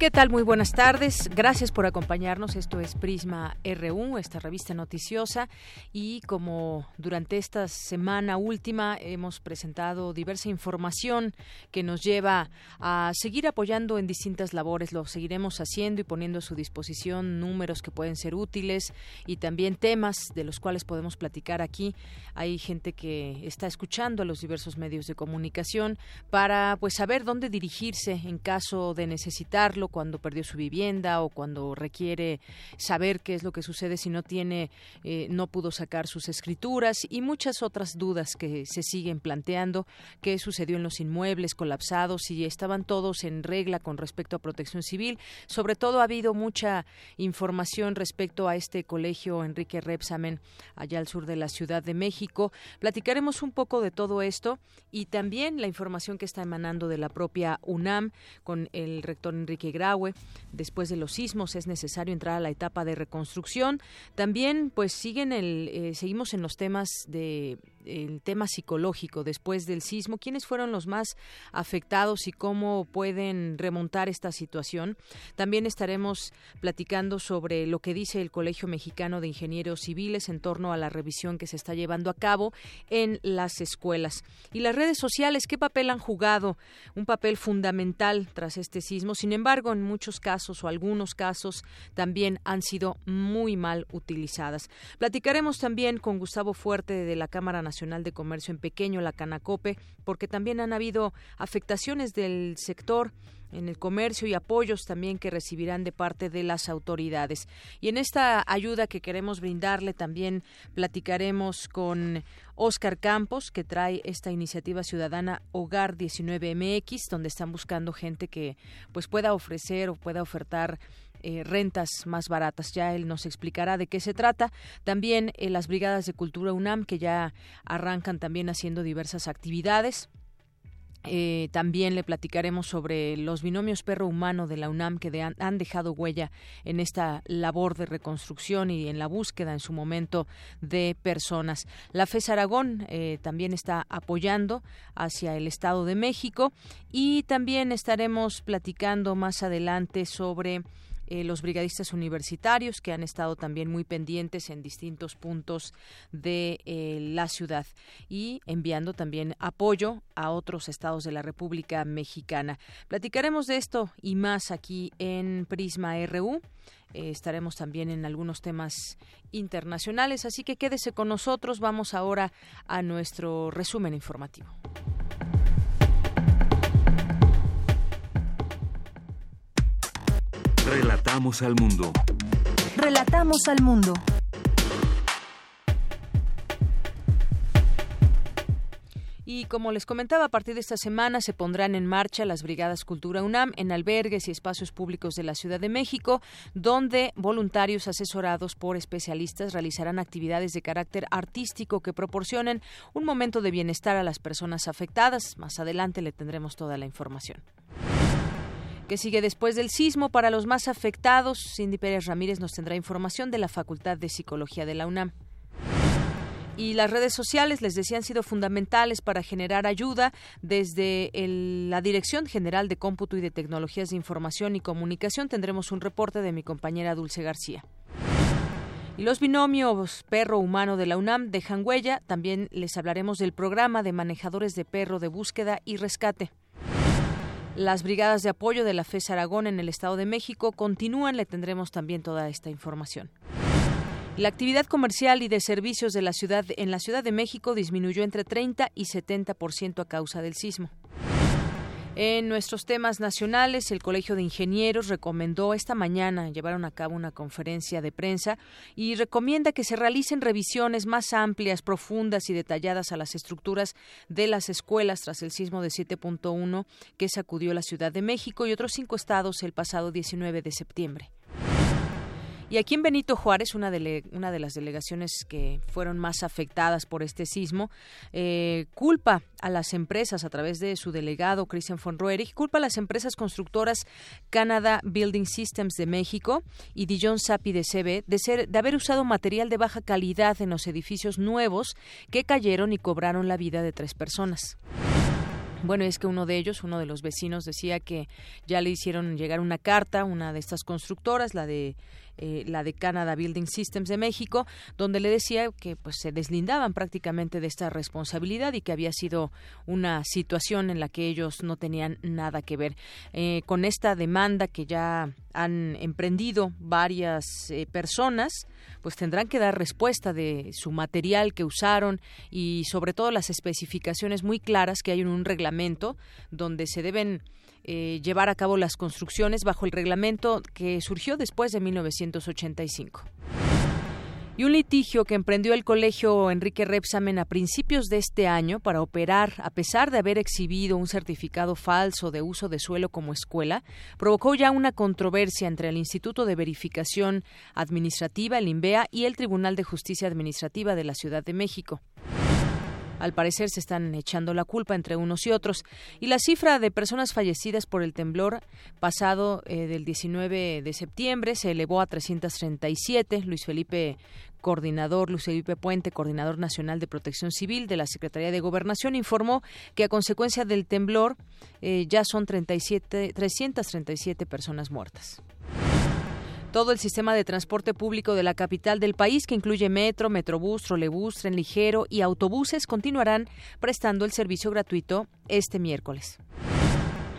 ¿Qué tal? Muy buenas tardes. Gracias por acompañarnos. Esto es Prisma RU, esta revista noticiosa. Y como durante esta semana última hemos presentado diversa información que nos lleva a seguir apoyando en distintas labores, lo seguiremos haciendo y poniendo a su disposición números que pueden ser útiles y también temas de los cuales podemos platicar aquí. Hay gente que está escuchando a los diversos medios de comunicación para pues saber dónde dirigirse en caso de necesitarlo cuando perdió su vivienda o cuando requiere saber qué es lo que sucede si no tiene, eh, no pudo sacar sus escrituras y muchas otras dudas que se siguen planteando, qué sucedió en los inmuebles colapsados, si estaban todos en regla con respecto a protección civil. Sobre todo ha habido mucha información respecto a este colegio Enrique Repsamen allá al sur de la Ciudad de México. Platicaremos un poco de todo esto y también la información que está emanando de la propia UNAM con el rector Enrique Después de los sismos es necesario entrar a la etapa de reconstrucción. También, pues siguen el, eh, seguimos en los temas de el tema psicológico después del sismo, quiénes fueron los más afectados y cómo pueden remontar esta situación. También estaremos platicando sobre lo que dice el Colegio Mexicano de Ingenieros Civiles en torno a la revisión que se está llevando a cabo en las escuelas. Y las redes sociales, ¿qué papel han jugado? Un papel fundamental tras este sismo. Sin embargo, en muchos casos o algunos casos también han sido muy mal utilizadas. Platicaremos también con Gustavo Fuerte de la Cámara Nacional Nacional de Comercio en Pequeño, la Canacope, porque también han habido afectaciones del sector en el comercio y apoyos también que recibirán de parte de las autoridades. Y en esta ayuda que queremos brindarle también platicaremos con Oscar Campos, que trae esta iniciativa ciudadana Hogar 19MX, donde están buscando gente que pues pueda ofrecer o pueda ofertar eh, rentas más baratas. Ya él nos explicará de qué se trata. También eh, las brigadas de cultura UNAM que ya arrancan también haciendo diversas actividades. Eh, también le platicaremos sobre los binomios perro-humano de la UNAM que han, dejado huella en esta labor de reconstrucción y en la búsqueda en su momento de personas. La FES Aragón también está apoyando hacia el Estado de México y también estaremos platicando más adelante sobre eh, los brigadistas universitarios que han estado también muy pendientes en distintos puntos de eh, la ciudad y enviando también apoyo a otros estados de la República Mexicana. Platicaremos de esto y más aquí en Prisma RU. Eh, estaremos también en algunos temas internacionales, así que quédese con nosotros. Vamos ahora a nuestro resumen informativo. Relatamos al mundo. Relatamos al mundo. Y como les comentaba, a partir de esta semana se pondrán en marcha las Brigadas Cultura UNAM en albergues y espacios públicos de la Ciudad de México, donde voluntarios asesorados por especialistas realizarán actividades de carácter artístico que proporcionen un momento de bienestar a las personas afectadas. Más adelante le tendremos toda la información que sigue después del sismo. Para los más afectados, Cindy Pérez Ramírez nos tendrá información de la Facultad de Psicología de la UNAM. Y las redes sociales, les decía, han sido fundamentales para generar ayuda desde la Dirección General de Cómputo y de Tecnologías de Información y Comunicación. Tendremos un reporte de mi compañera Dulce García. Y los binomios perro-humano de la UNAM dejan huella. También les hablaremos del programa de manejadores de perro de búsqueda y rescate. Las brigadas de apoyo de la FES Aragón en el Estado de México continúan, le tendremos también toda esta información. La actividad comercial y de servicios de la ciudad en la Ciudad de México disminuyó entre 30 y 70% a causa del sismo. En nuestros temas nacionales, el Colegio de Ingenieros recomendó esta mañana llevaron a cabo una conferencia de prensa y recomienda que se realicen revisiones más amplias, profundas y detalladas a las estructuras de las escuelas tras el sismo de 7.1 que sacudió la Ciudad de México y otros cinco estados el pasado 19 de septiembre. Y aquí en Benito Juárez, una de, una de las delegaciones que fueron más afectadas por este sismo, eh, culpa a las empresas a través de su delegado Christian von Roerich, culpa a las empresas constructoras Canada Building Systems de México y Dijon Sapi de CB de, ser, de haber usado material de baja calidad en los edificios nuevos que cayeron y cobraron la vida de tres personas. Bueno, es que uno de ellos, uno de los vecinos, decía que ya le hicieron llegar una carta, una de estas constructoras, la de eh, la de Canada Building Systems de México, donde le decía que pues se deslindaban prácticamente de esta responsabilidad y que había sido una situación en la que ellos no tenían nada que ver. Eh, con esta demanda que ya han emprendido varias eh, personas, pues tendrán que dar respuesta de su material que usaron y sobre todo las especificaciones muy claras que hay en un reglamento donde se deben eh, llevar a cabo las construcciones bajo el reglamento que surgió después de 1985 y un litigio que emprendió el colegio Enrique Repsamen a principios de este año para operar, a pesar de haber exhibido un certificado falso de uso de suelo como escuela, provocó ya una controversia entre el Instituto de Verificación Administrativa, el INVEA, y el Tribunal de Justicia Administrativa de la Ciudad de México. Al parecer se están echando la culpa entre unos y otros. Y la cifra de personas fallecidas por el temblor pasado eh, del 19 de septiembre se elevó a 337. Luis Felipe coordinador Luis Felipe Puente, coordinador nacional de Protección Civil de la Secretaría de Gobernación, informó que a consecuencia del temblor eh, ya son 37, 337 personas muertas. Todo el sistema de transporte público de la capital del país, que incluye metro, metrobús, trolebús, tren ligero y autobuses, continuarán prestando el servicio gratuito este miércoles.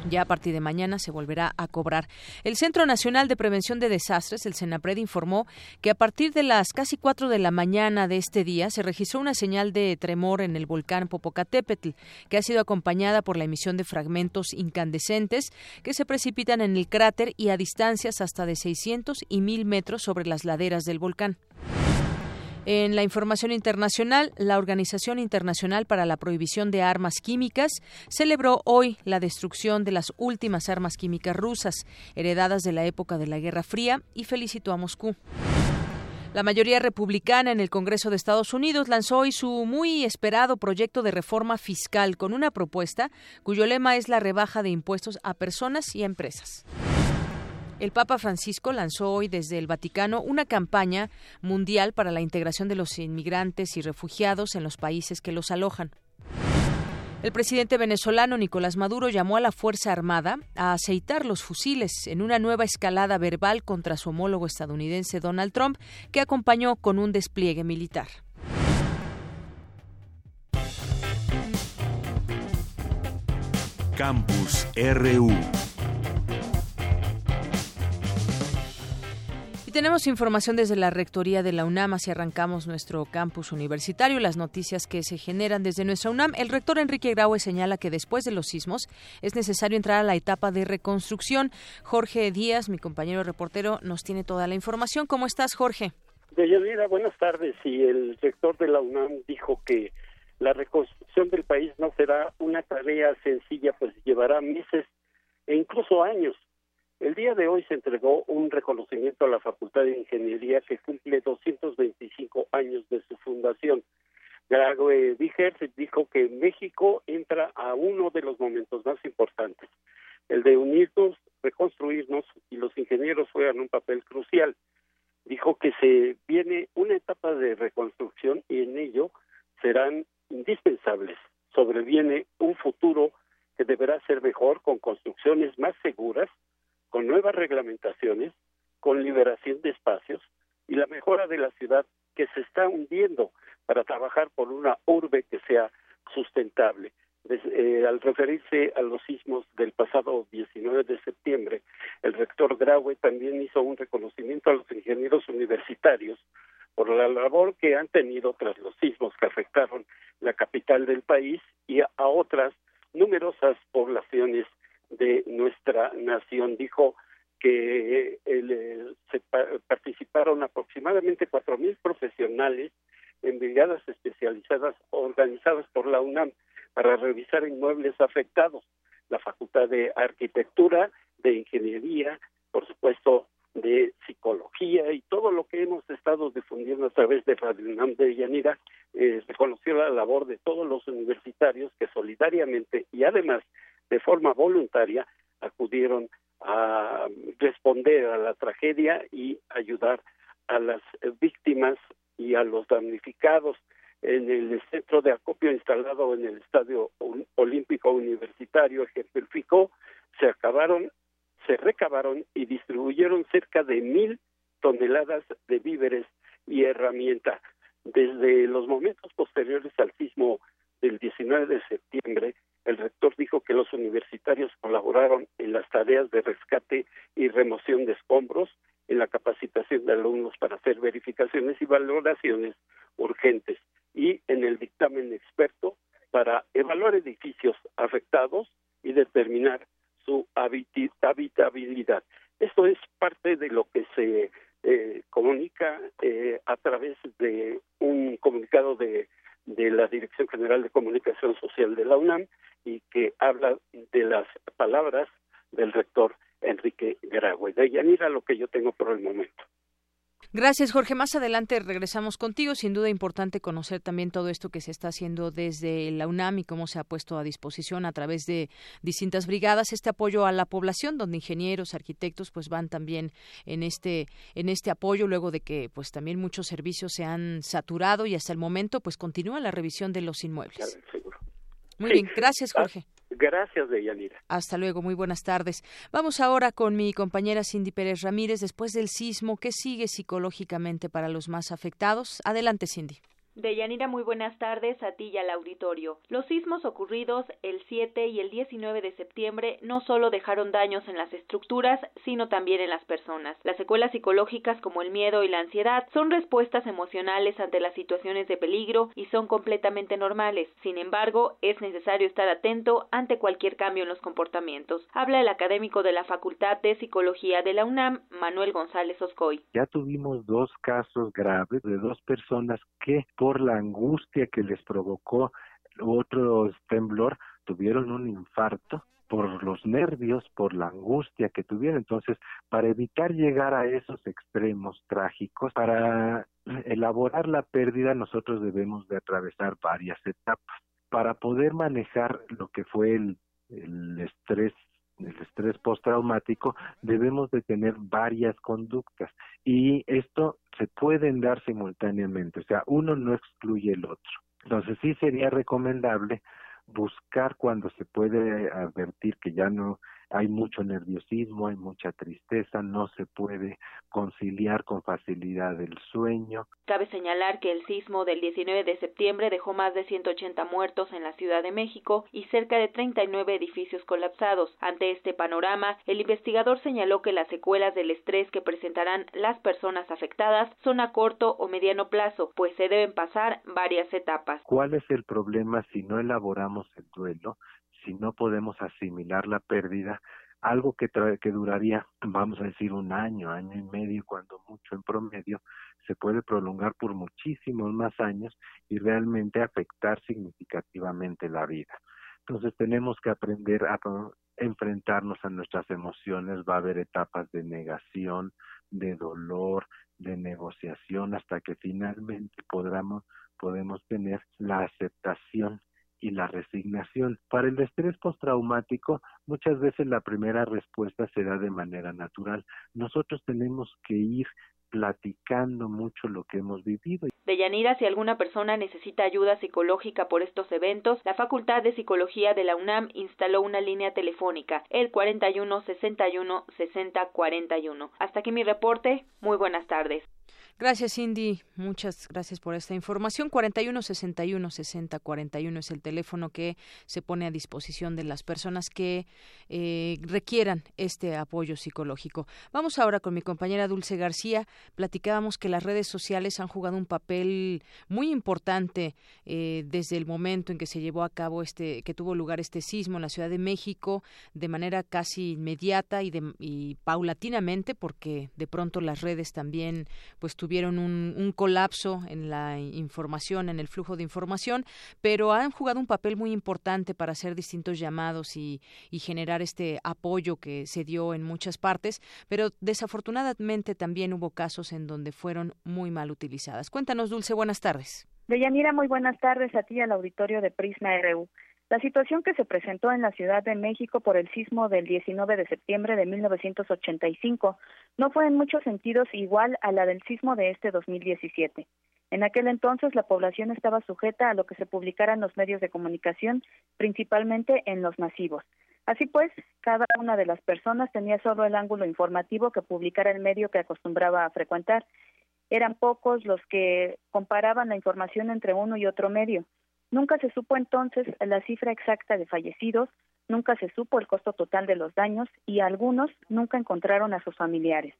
Ya a partir de mañana se volverá a cobrar. El Centro Nacional de Prevención de Desastres, el CENAPRED, informó que a partir de las casi cuatro de la mañana de este día se registró una señal de tremor en el volcán Popocatépetl, que ha sido acompañada por la emisión de fragmentos incandescentes que se precipitan en el cráter y a distancias hasta de 600 y 1000 metros sobre las laderas del volcán. En la información internacional, la Organización Internacional para la Prohibición de Armas Químicas celebró hoy la destrucción de las últimas armas químicas rusas, heredadas de la época de la Guerra Fría, y felicitó a Moscú. La mayoría republicana en el Congreso de Estados Unidos lanzó hoy su muy esperado proyecto de reforma fiscal con una propuesta cuyo lema es la rebaja de impuestos a personas y empresas. El Papa Francisco lanzó hoy desde el Vaticano una campaña mundial para la integración de los inmigrantes y refugiados en los países que los alojan. El presidente venezolano Nicolás Maduro llamó a la Fuerza Armada a aceitar los fusiles en una nueva escalada verbal contra su homólogo estadounidense Donald Trump, que acompañó con un despliegue militar. Campus RU tenemos información desde la Rectoría de la UNAM, así arrancamos nuestro campus universitario, las noticias que se generan desde nuestra UNAM. El rector Enrique Graue señala que después de los sismos es necesario entrar a la etapa de reconstrucción. Jorge Díaz, mi compañero reportero, nos tiene toda la información. ¿Cómo estás, Jorge? Deyanira, buenas tardes. Y el rector de la UNAM dijo que la reconstrucción del país no será una tarea sencilla, pues llevará meses e incluso años el día de hoy se entregó un reconocimiento a la Facultad de Ingeniería que cumple 225 años de su fundación. Grague Díger dijo que México entra a uno de los momentos más importantes, el de unirnos, reconstruirnos y los ingenieros juegan un papel crucial. Dijo que se viene una etapa de reconstrucción y en ello serán indispensables. Sobreviene un futuro que deberá ser mejor con construcciones más seguras, con nuevas reglamentaciones, con liberación de espacios y la mejora de la ciudad que se está hundiendo para trabajar por una urbe que sea sustentable. Eh, al referirse a los sismos del pasado 19 de septiembre, el rector Graue también hizo un reconocimiento a los ingenieros universitarios por la labor que han tenido tras los sismos que afectaron la capital del país y a otras numerosas poblaciones de nuestra nación. Dijo que se participaron aproximadamente cuatro mil profesionales en brigadas especializadas organizadas por la UNAM para revisar inmuebles afectados. La Facultad de Arquitectura, de Ingeniería, por supuesto, de Psicología y todo lo que hemos estado difundiendo a través de Radio UNAM de Yanira, eh, reconoció la labor de todos los universitarios que solidariamente y además de forma voluntaria acudieron a responder a la tragedia y ayudar a las víctimas y a los damnificados en el centro de acopio instalado en el Estadio Olímpico Universitario ejemplificó, se acabaron, se recabaron y distribuyeron cerca de mil toneladas de víveres y herramienta. Desde los momentos posteriores al sismo del 19 de septiembre, el rector dijo que los universitarios colaboraron en las tareas de rescate y remoción de escombros, en la capacitación de alumnos para hacer verificaciones y valoraciones urgentes y en el dictamen experto para evaluar edificios afectados y determinar su habitabilidad. Esto es parte de lo que se eh, comunica eh, a través de un comunicado de, de la Dirección General de Comunicación Social de la UNAM y que habla de las palabras del rector Enrique Graue. De Yanira lo que yo tengo por el momento. Gracias, Jorge. Más adelante regresamos contigo. Sin duda importante conocer también todo esto que se está haciendo desde la UNAM y cómo se ha puesto a disposición a través de distintas brigadas este apoyo a la población, donde ingenieros, arquitectos, pues van también en este en este apoyo luego de que pues también muchos servicios se han saturado y hasta el momento pues continúa la revisión de los inmuebles. Muy bien, gracias, ah, Jorge. Gracias, Deyanira. Hasta luego, muy buenas tardes. Vamos ahora con mi compañera Cindy Pérez Ramírez. Después del sismo, ¿qué sigue psicológicamente para los más afectados? Adelante, Cindy. Deyanira, muy buenas tardes a ti y al auditorio. Los sismos ocurridos el 7 y el 19 de septiembre no solo dejaron daños en las estructuras, sino también en las personas. Las secuelas psicológicas como el miedo y la ansiedad son respuestas emocionales ante las situaciones de peligro y son completamente normales. Sin embargo, es necesario estar atento ante cualquier cambio en los comportamientos. Habla el académico de la Facultad de Psicología de la UNAM, Manuel González Oscoy. Ya tuvimos dos casos graves de dos personas que por la angustia que les provocó otro temblor, tuvieron un infarto por los nervios, por la angustia que tuvieron. Entonces, para evitar llegar a esos extremos trágicos, para elaborar la pérdida, nosotros debemos de atravesar varias etapas. Para poder manejar lo que fue el, el estrés el estrés postraumático, debemos de tener varias conductas y esto se pueden dar simultáneamente, o sea, uno no excluye el otro. Entonces sí sería recomendable buscar cuando se puede advertir que ya no hay mucho nerviosismo, hay mucha tristeza, no se puede conciliar con facilidad el sueño. Cabe señalar que el sismo del 19 de septiembre dejó más de 180 muertos en la Ciudad de México y cerca de 39 edificios colapsados. Ante este panorama, el investigador señaló que las secuelas del estrés que presentarán las personas afectadas son a corto o mediano plazo, pues se deben pasar varias etapas. ¿Cuál es el problema si no elaboramos el duelo? Si no podemos asimilar la pérdida, algo que, que duraría, vamos a decir, un año, año y medio, cuando mucho en promedio, se puede prolongar por muchísimos más años y realmente afectar significativamente la vida. Entonces tenemos que aprender a enfrentarnos a nuestras emociones, va a haber etapas de negación, de dolor, de negociación, hasta que finalmente podamos, podemos tener la aceptación y la resignación. Para el estrés postraumático, muchas veces la primera respuesta se da de manera natural. Nosotros tenemos que ir platicando mucho lo que hemos vivido. Deyanira, si alguna persona necesita ayuda psicológica por estos eventos, la Facultad de Psicología de la UNAM instaló una línea telefónica, el 41 61 60 41. Hasta aquí mi reporte. Muy buenas tardes. Gracias, Cindy. Muchas gracias por esta información. 41 61 60 41 es el teléfono que se pone a disposición de las personas que eh, requieran este apoyo psicológico. Vamos ahora con mi compañera Dulce García. Platicábamos que las redes sociales han jugado un papel muy importante eh, desde el momento en que se llevó a cabo este, que tuvo lugar este sismo en la Ciudad de México, de manera casi inmediata y, de, y paulatinamente, porque de pronto las redes también, pues tuvieron un, un, colapso en la información, en el flujo de información, pero han jugado un papel muy importante para hacer distintos llamados y, y generar este apoyo que se dio en muchas partes, pero desafortunadamente también hubo casos en donde fueron muy mal utilizadas. Cuéntanos, Dulce, buenas tardes. Deyanira, muy buenas tardes a ti al auditorio de Prisma RU. La situación que se presentó en la Ciudad de México por el sismo del 19 de septiembre de 1985 no fue en muchos sentidos igual a la del sismo de este 2017. En aquel entonces la población estaba sujeta a lo que se publicara en los medios de comunicación, principalmente en los masivos. Así pues, cada una de las personas tenía solo el ángulo informativo que publicara el medio que acostumbraba a frecuentar. Eran pocos los que comparaban la información entre uno y otro medio. Nunca se supo entonces la cifra exacta de fallecidos, nunca se supo el costo total de los daños y algunos nunca encontraron a sus familiares.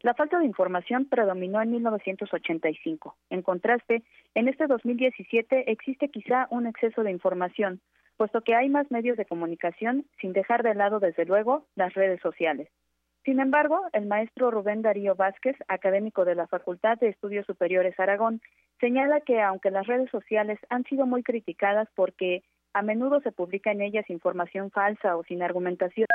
La falta de información predominó en 1985. En contraste, en este 2017 existe quizá un exceso de información, puesto que hay más medios de comunicación, sin dejar de lado, desde luego, las redes sociales. Sin embargo, el maestro Rubén Darío Vázquez, académico de la Facultad de Estudios Superiores Aragón, señala que aunque las redes sociales han sido muy criticadas porque a menudo se publica en ellas información falsa o sin argumentación,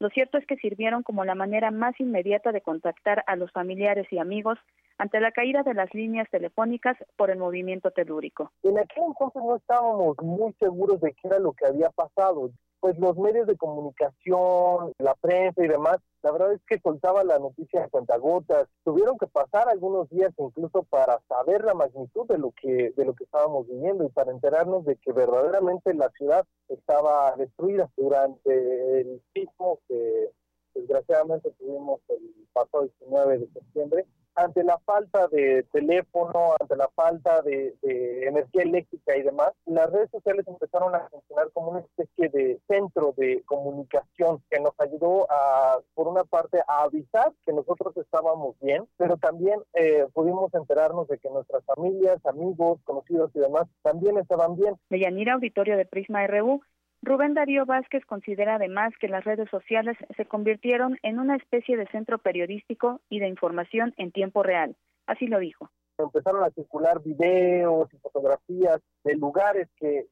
lo cierto es que sirvieron como la manera más inmediata de contactar a los familiares y amigos ante la caída de las líneas telefónicas por el movimiento telúrico. En aquel entonces no estábamos muy seguros de qué era lo que había pasado pues los medios de comunicación, la prensa y demás, la verdad es que soltaba la noticia en cuentagotas. Tuvieron que pasar algunos días incluso para saber la magnitud de lo que de lo que estábamos viviendo y para enterarnos de que verdaderamente la ciudad estaba destruida durante el sismo que desgraciadamente tuvimos el pasado 19 de septiembre ante la falta de teléfono, ante la falta de, energía eléctrica y demás, las redes sociales empezaron a funcionar como una especie de centro de comunicación que nos ayudó a, por una parte, a avisar que nosotros estábamos bien, pero también eh, pudimos enterarnos de que nuestras familias, amigos, conocidos y demás también estaban bien. Deyanira, auditorio de Prisma RU, Rubén Darío Vázquez considera además que las redes sociales se convirtieron en una especie de centro periodístico y de información en tiempo real. Así lo dijo. Empezaron a circular videos y fotografías de lugares que,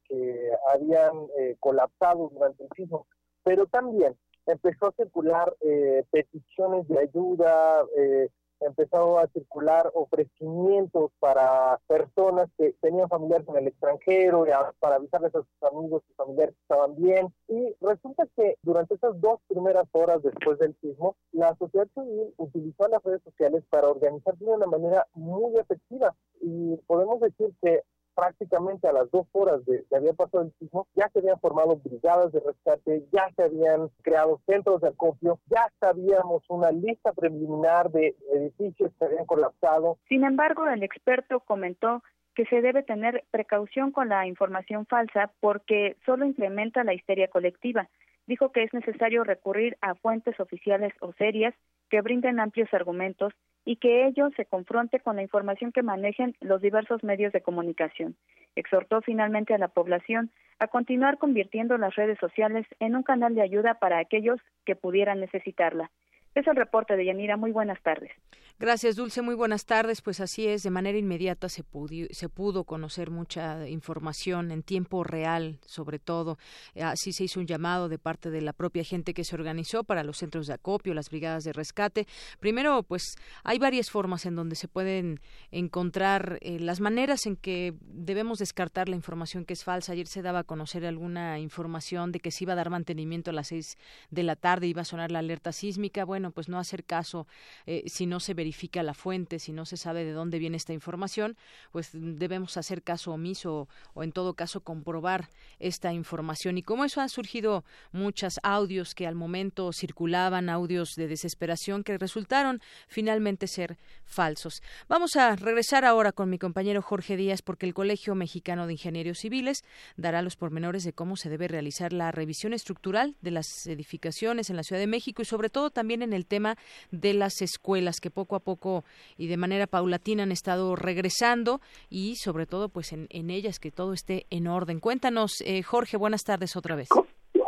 habían eh, colapsado durante el sismo, pero también empezó a circular eh, peticiones de ayuda, eh, empezado a circular ofrecimientos para personas que tenían familiares en el extranjero, para avisarles a sus amigos y familiares que estaban bien. Y resulta que durante esas dos primeras horas después del sismo, la sociedad civil utilizó las redes sociales para organizarse de una manera muy efectiva. Y podemos decir que prácticamente a las dos horas de que había pasado el sismo, ya se habían formado brigadas de rescate, ya se habían creado centros de acopio, ya sabíamos una lista preliminar de edificios que habían colapsado. Sin embargo, el experto comentó que se debe tener precaución con la información falsa porque solo incrementa la histeria colectiva. Dijo que es necesario recurrir a fuentes oficiales o serias que brinden amplios argumentos y que ello se confronte con la información que manejen los diversos medios de comunicación. Exhortó finalmente a la población a continuar convirtiendo las redes sociales en un canal de ayuda para aquellos que pudieran necesitarla. Es el reporte de Yanira. Muy buenas tardes. Gracias, Dulce. Muy buenas tardes. Pues así es, de manera inmediata se, se pudo conocer mucha información en tiempo real, sobre todo. Así se hizo un llamado de parte de la propia gente que se organizó para los centros de acopio, las brigadas de rescate. Primero, pues hay varias formas en donde se pueden encontrar eh, las maneras en que debemos descartar la información que es falsa. Ayer se daba a conocer alguna información de que se iba a dar mantenimiento a las seis de la tarde, iba a sonar la alerta sísmica. Bueno, bueno, pues no hacer caso eh, si no se verifica la fuente, si no se sabe de dónde viene esta información, pues debemos hacer caso omiso o en todo caso comprobar esta información. Y como eso han surgido muchos audios que al momento circulaban, audios de desesperación que resultaron finalmente ser falsos. Vamos a regresar ahora con mi compañero Jorge Díaz porque el Colegio Mexicano de Ingenieros Civiles dará los pormenores de cómo se debe realizar la revisión estructural de las edificaciones en la Ciudad de México y sobre todo también en el tema de las escuelas que poco a poco y de manera paulatina han estado regresando y sobre todo pues en, ellas que todo esté en orden. Cuéntanos, eh, Jorge, buenas tardes otra vez.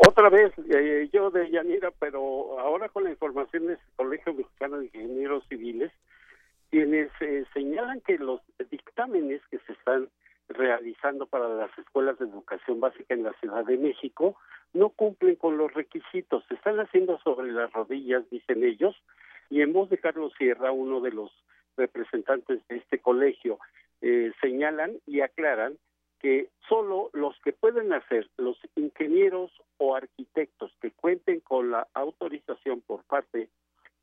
Otra vez, eh, yo de Yanira, pero ahora con la información del Colegio Mexicano de Ingenieros Civiles, quienes eh, señalan que los dictámenes que se están realizando para las escuelas de educación básica en la Ciudad de México no cumplen con los requisitos, se están haciendo sobre las rodillas, dicen ellos, y en voz de Carlos Sierra, uno de los representantes de este colegio, eh, señalan y aclaran que solo los que pueden hacer, los ingenieros o arquitectos que cuenten con la autorización por parte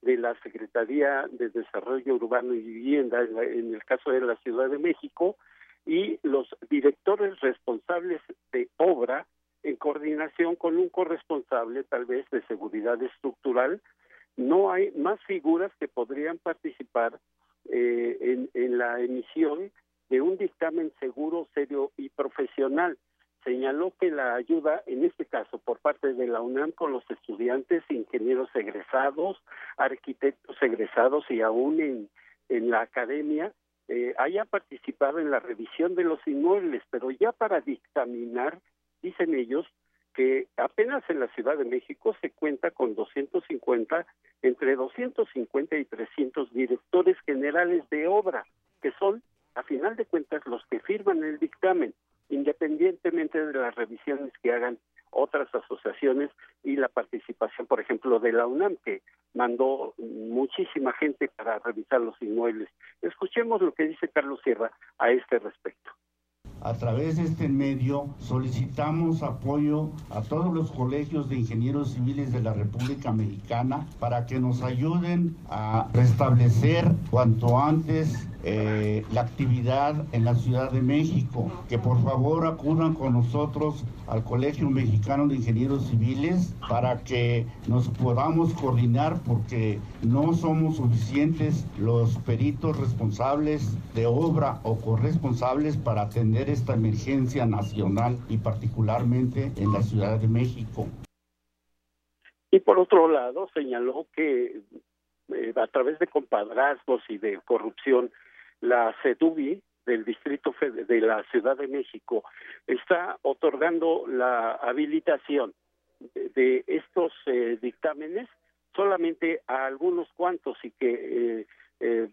de la Secretaría de Desarrollo Urbano y Vivienda, en, el caso de la Ciudad de México, y los directores responsables de obra en coordinación con un corresponsable tal vez de seguridad estructural, no hay más figuras que podrían participar eh, en la emisión de un dictamen seguro, serio y profesional. Señaló que la ayuda, en este caso por parte de la UNAM, con los estudiantes, ingenieros egresados, arquitectos egresados y aún en, en la academia, eh, haya participado en la revisión de los inmuebles, pero ya para dictaminar, dicen ellos, que apenas en la Ciudad de México se cuenta con 250, entre 250 y 300 directores generales de obra, que son, a final de cuentas, los que firman el dictamen independientemente de las revisiones que hagan otras asociaciones y la participación, por ejemplo, de la UNAM, que mandó muchísima gente para revisar los inmuebles. Escuchemos lo que dice Carlos Sierra a este respecto. A través de este medio solicitamos apoyo a todos los colegios de ingenieros civiles de la República Mexicana para que nos ayuden a restablecer cuanto antes eh, la actividad en la Ciudad de México, que por favor acudan con nosotros al Colegio Mexicano de Ingenieros Civiles para que nos podamos coordinar porque no somos suficientes los peritos responsables de obra o corresponsables para atender esta emergencia nacional y particularmente en la Ciudad de México. Y por otro lado, señaló que eh, a través de compadrazgos y de corrupción la CEDUBI del Distrito de la Ciudad de México está otorgando la habilitación de, estos eh, dictámenes solamente a algunos cuantos y que eh, eh,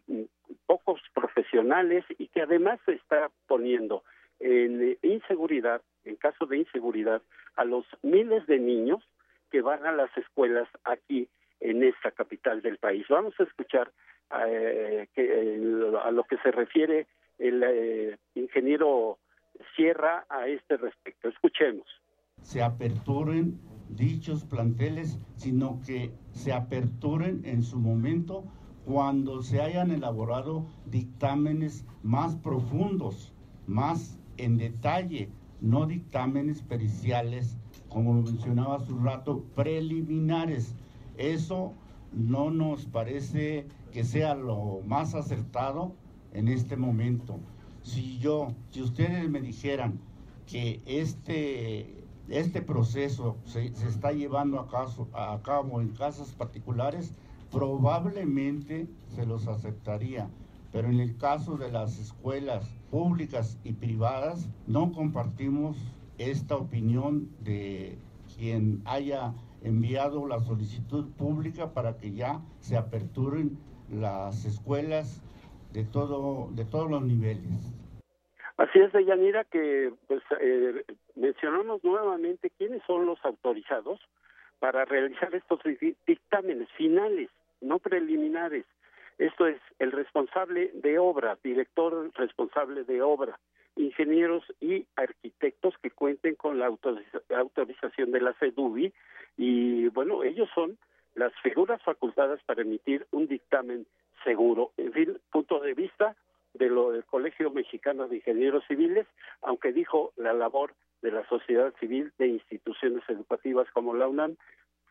pocos profesionales y que además se está poniendo en inseguridad, en caso de inseguridad, a los miles de niños que van a las escuelas aquí en esta capital del país. Vamos a escuchar eh, que, a lo que se refiere el eh, ingeniero Sierra a este respecto. Escuchemos. Se aperturen dichos planteles, sino que se aperturen en su momento cuando se hayan elaborado dictámenes más profundos, más en detalle, no dictámenes periciales, como lo mencionaba hace un rato, preliminares. Eso no nos parece que sea lo más acertado en este momento. Si yo, si ustedes me dijeran que este, este proceso se, está llevando a, caso, a cabo en casas particulares, probablemente se los aceptaría. Pero en el caso de las escuelas públicas y privadas, no compartimos esta opinión de quien haya enviado la solicitud pública para que ya se aperturen las escuelas de todo de todos los niveles. Así es, Deyanira, que pues eh, mencionamos nuevamente quiénes son los autorizados para realizar estos dictámenes finales, no preliminares. Esto es el responsable de obra, director responsable de obra, ingenieros y arquitectos que cuenten con la autorización de la CEDUBI y bueno, ellos son las figuras facultadas para emitir un dictamen seguro. En fin, punto de vista de lo del Colegio Mexicano de Ingenieros Civiles, aunque dijo la labor de la sociedad civil de instituciones educativas como la UNAM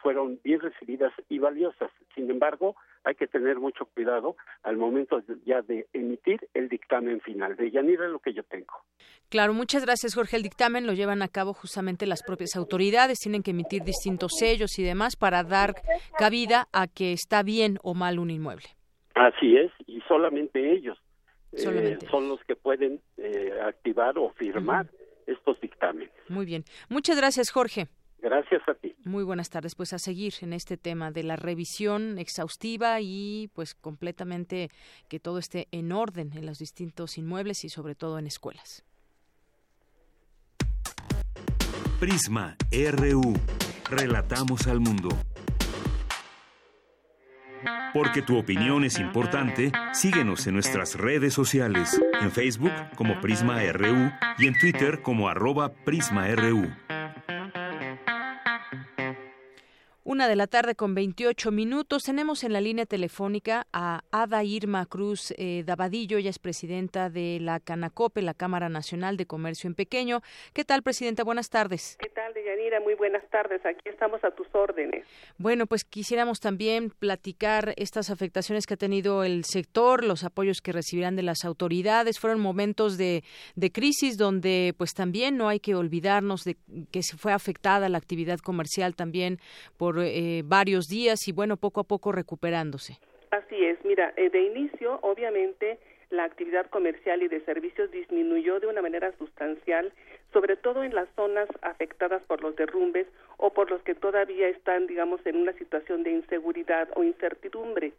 fueron bien recibidas y valiosas. Sin embargo, hay que tener mucho cuidado al momento ya de emitir el dictamen final. De Yanira es lo que yo tengo. Claro, muchas gracias, Jorge. El dictamen lo llevan a cabo justamente las propias autoridades, tienen que emitir distintos sellos y demás para dar cabida a que está bien o mal un inmueble. Así es, y solamente ellos eh, son los que pueden eh, activar o firmar estos dictámenes. Muy bien. Muchas gracias, Jorge. Gracias a ti. Muy buenas tardes. Pues a seguir en este tema de la revisión exhaustiva y pues completamente que todo esté en orden en los distintos inmuebles y sobre todo en escuelas. Prisma RU. Relatamos al mundo. Porque tu opinión es importante, síguenos en nuestras redes sociales, en Facebook como Prisma RU y en Twitter como arroba PrismaRU. Una de la tarde con 28 minutos. Tenemos en la línea telefónica a Ada Irma Cruz eh, Dabadillo. Ella es presidenta de la Canacope, la Cámara Nacional de Comercio en Pequeño. ¿Qué tal, presidenta? Buenas tardes. ¿Qué Muy buenas tardes. Aquí estamos a tus órdenes. Bueno, pues quisiéramos también platicar estas afectaciones que ha tenido el sector, los apoyos que recibirán de las autoridades. Fueron momentos de, de crisis donde, pues también no hay que olvidarnos de que se fue afectada la actividad comercial también por eh, varios días y bueno, poco a poco recuperándose. Así es, mira, eh, de inicio, obviamente, la actividad comercial y de servicios disminuyó de una manera sustancial, sobre todo en las zonas afectadas por los derrumbes o por los que todavía están, digamos, en una situación de inseguridad o incertidumbre.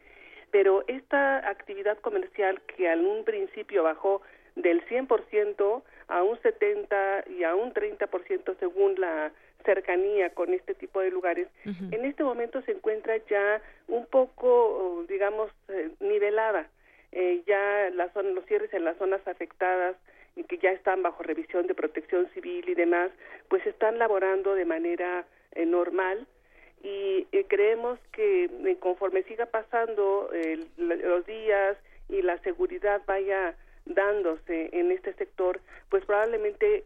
Pero esta actividad comercial que en un principio bajó del 100% a un 70 y a un 30% según la cercanía con este tipo de lugares, en este momento se encuentra ya un poco, digamos, eh, nivelada. Eh, ya las los cierres en las zonas afectadas y que ya están bajo revisión de protección civil y demás, pues están laborando de manera eh, normal y creemos que conforme siga pasando los días y la seguridad vaya dándose en este sector, pues probablemente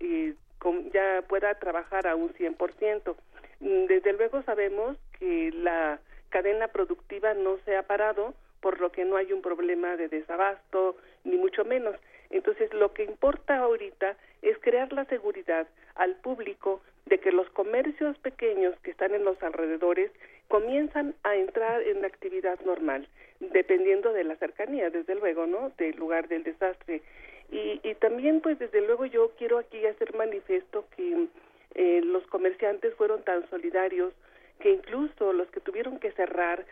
ya pueda trabajar a un 100%. Mm, desde luego sabemos que la cadena productiva no se ha parado, por lo que no hay un problema de desabasto, ni mucho menos. Entonces, lo que importa ahorita es crear la seguridad al público de que los comercios pequeños que están en los alrededores comienzan a entrar en la actividad normal, dependiendo de la cercanía, desde luego, ¿no? Del lugar del desastre. Y, y también, pues, desde luego yo quiero aquí hacer manifiesto que eh, los comerciantes fueron tan solidarios que incluso los que tuvieron que cerrar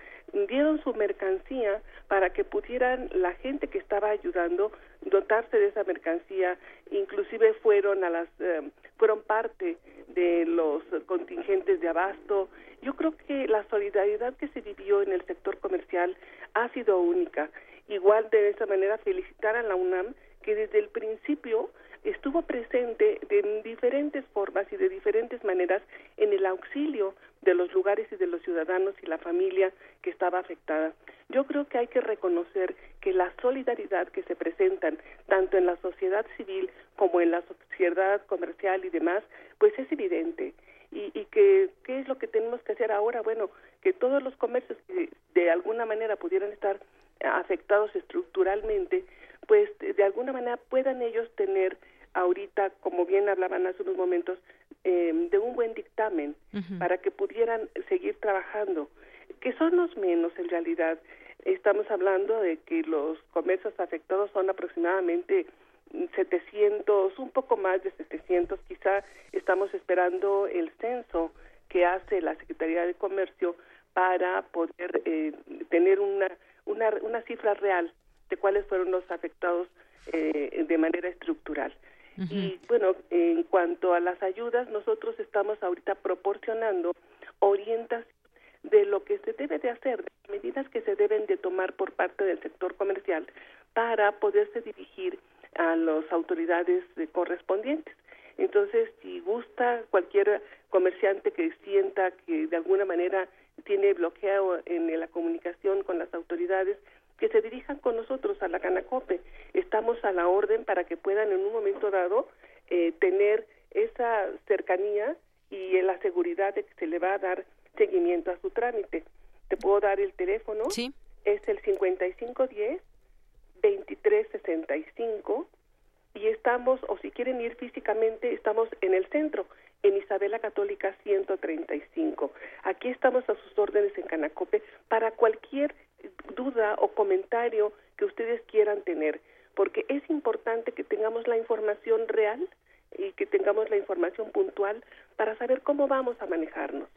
dieron su mercancía para que pudieran la gente que estaba ayudando dotarse de esa mercancía inclusive fueron a las eh, fueron parte de los contingentes de abasto. Yo creo que la solidaridad que se vivió en el sector comercial ha sido única. Igual de esa manera felicitar a la UNAM que desde el principio estuvo presente de diferentes formas y de diferentes maneras en el auxilio de los lugares y de los ciudadanos y la familia que estaba afectada. Yo creo que hay que reconocer que la solidaridad que se presentan tanto en la sociedad civil como en la sociedad comercial y demás, pues es evidente. Y, y que qué es lo que tenemos que hacer ahora bueno que todos los comercios que de alguna manera pudieran estar afectados estructuralmente pues de alguna manera puedan ellos tener ahorita, como bien hablaban hace unos momentos, em, de un buen dictamen para que pudieran seguir trabajando, que son los menos en realidad. Estamos hablando de que los comercios afectados son aproximadamente 700, un poco más de 700, quizá estamos esperando el censo que hace la Secretaría de Comercio para poder eh, tener una, una, una cifra real de cuáles fueron los afectados eh, de manera estructural. Y bueno, en cuanto a las ayudas, nosotros estamos ahorita proporcionando orientación de lo que se debe de hacer, de medidas que se deben de tomar por parte del sector comercial para poderse dirigir a las autoridades correspondientes. Entonces, si gusta cualquier comerciante que sienta que de alguna manera tiene bloqueo en la comunicación con las autoridades, que se dirijan con nosotros a la Canacope. Estamos a la orden para que puedan en un momento dado eh, tener esa cercanía y la seguridad de que se le va a dar seguimiento a su trámite. Te puedo dar el teléfono. Sí. Es el 5510 2365 y estamos, o si quieren ir físicamente, estamos en el centro, en Isabela Católica 135. Aquí estamos a sus órdenes en Canacope para cualquier duda o comentario que ustedes quieran tener, porque es importante tengamos la información real y que tengamos la información puntual para saber cómo vamos a manejarnos.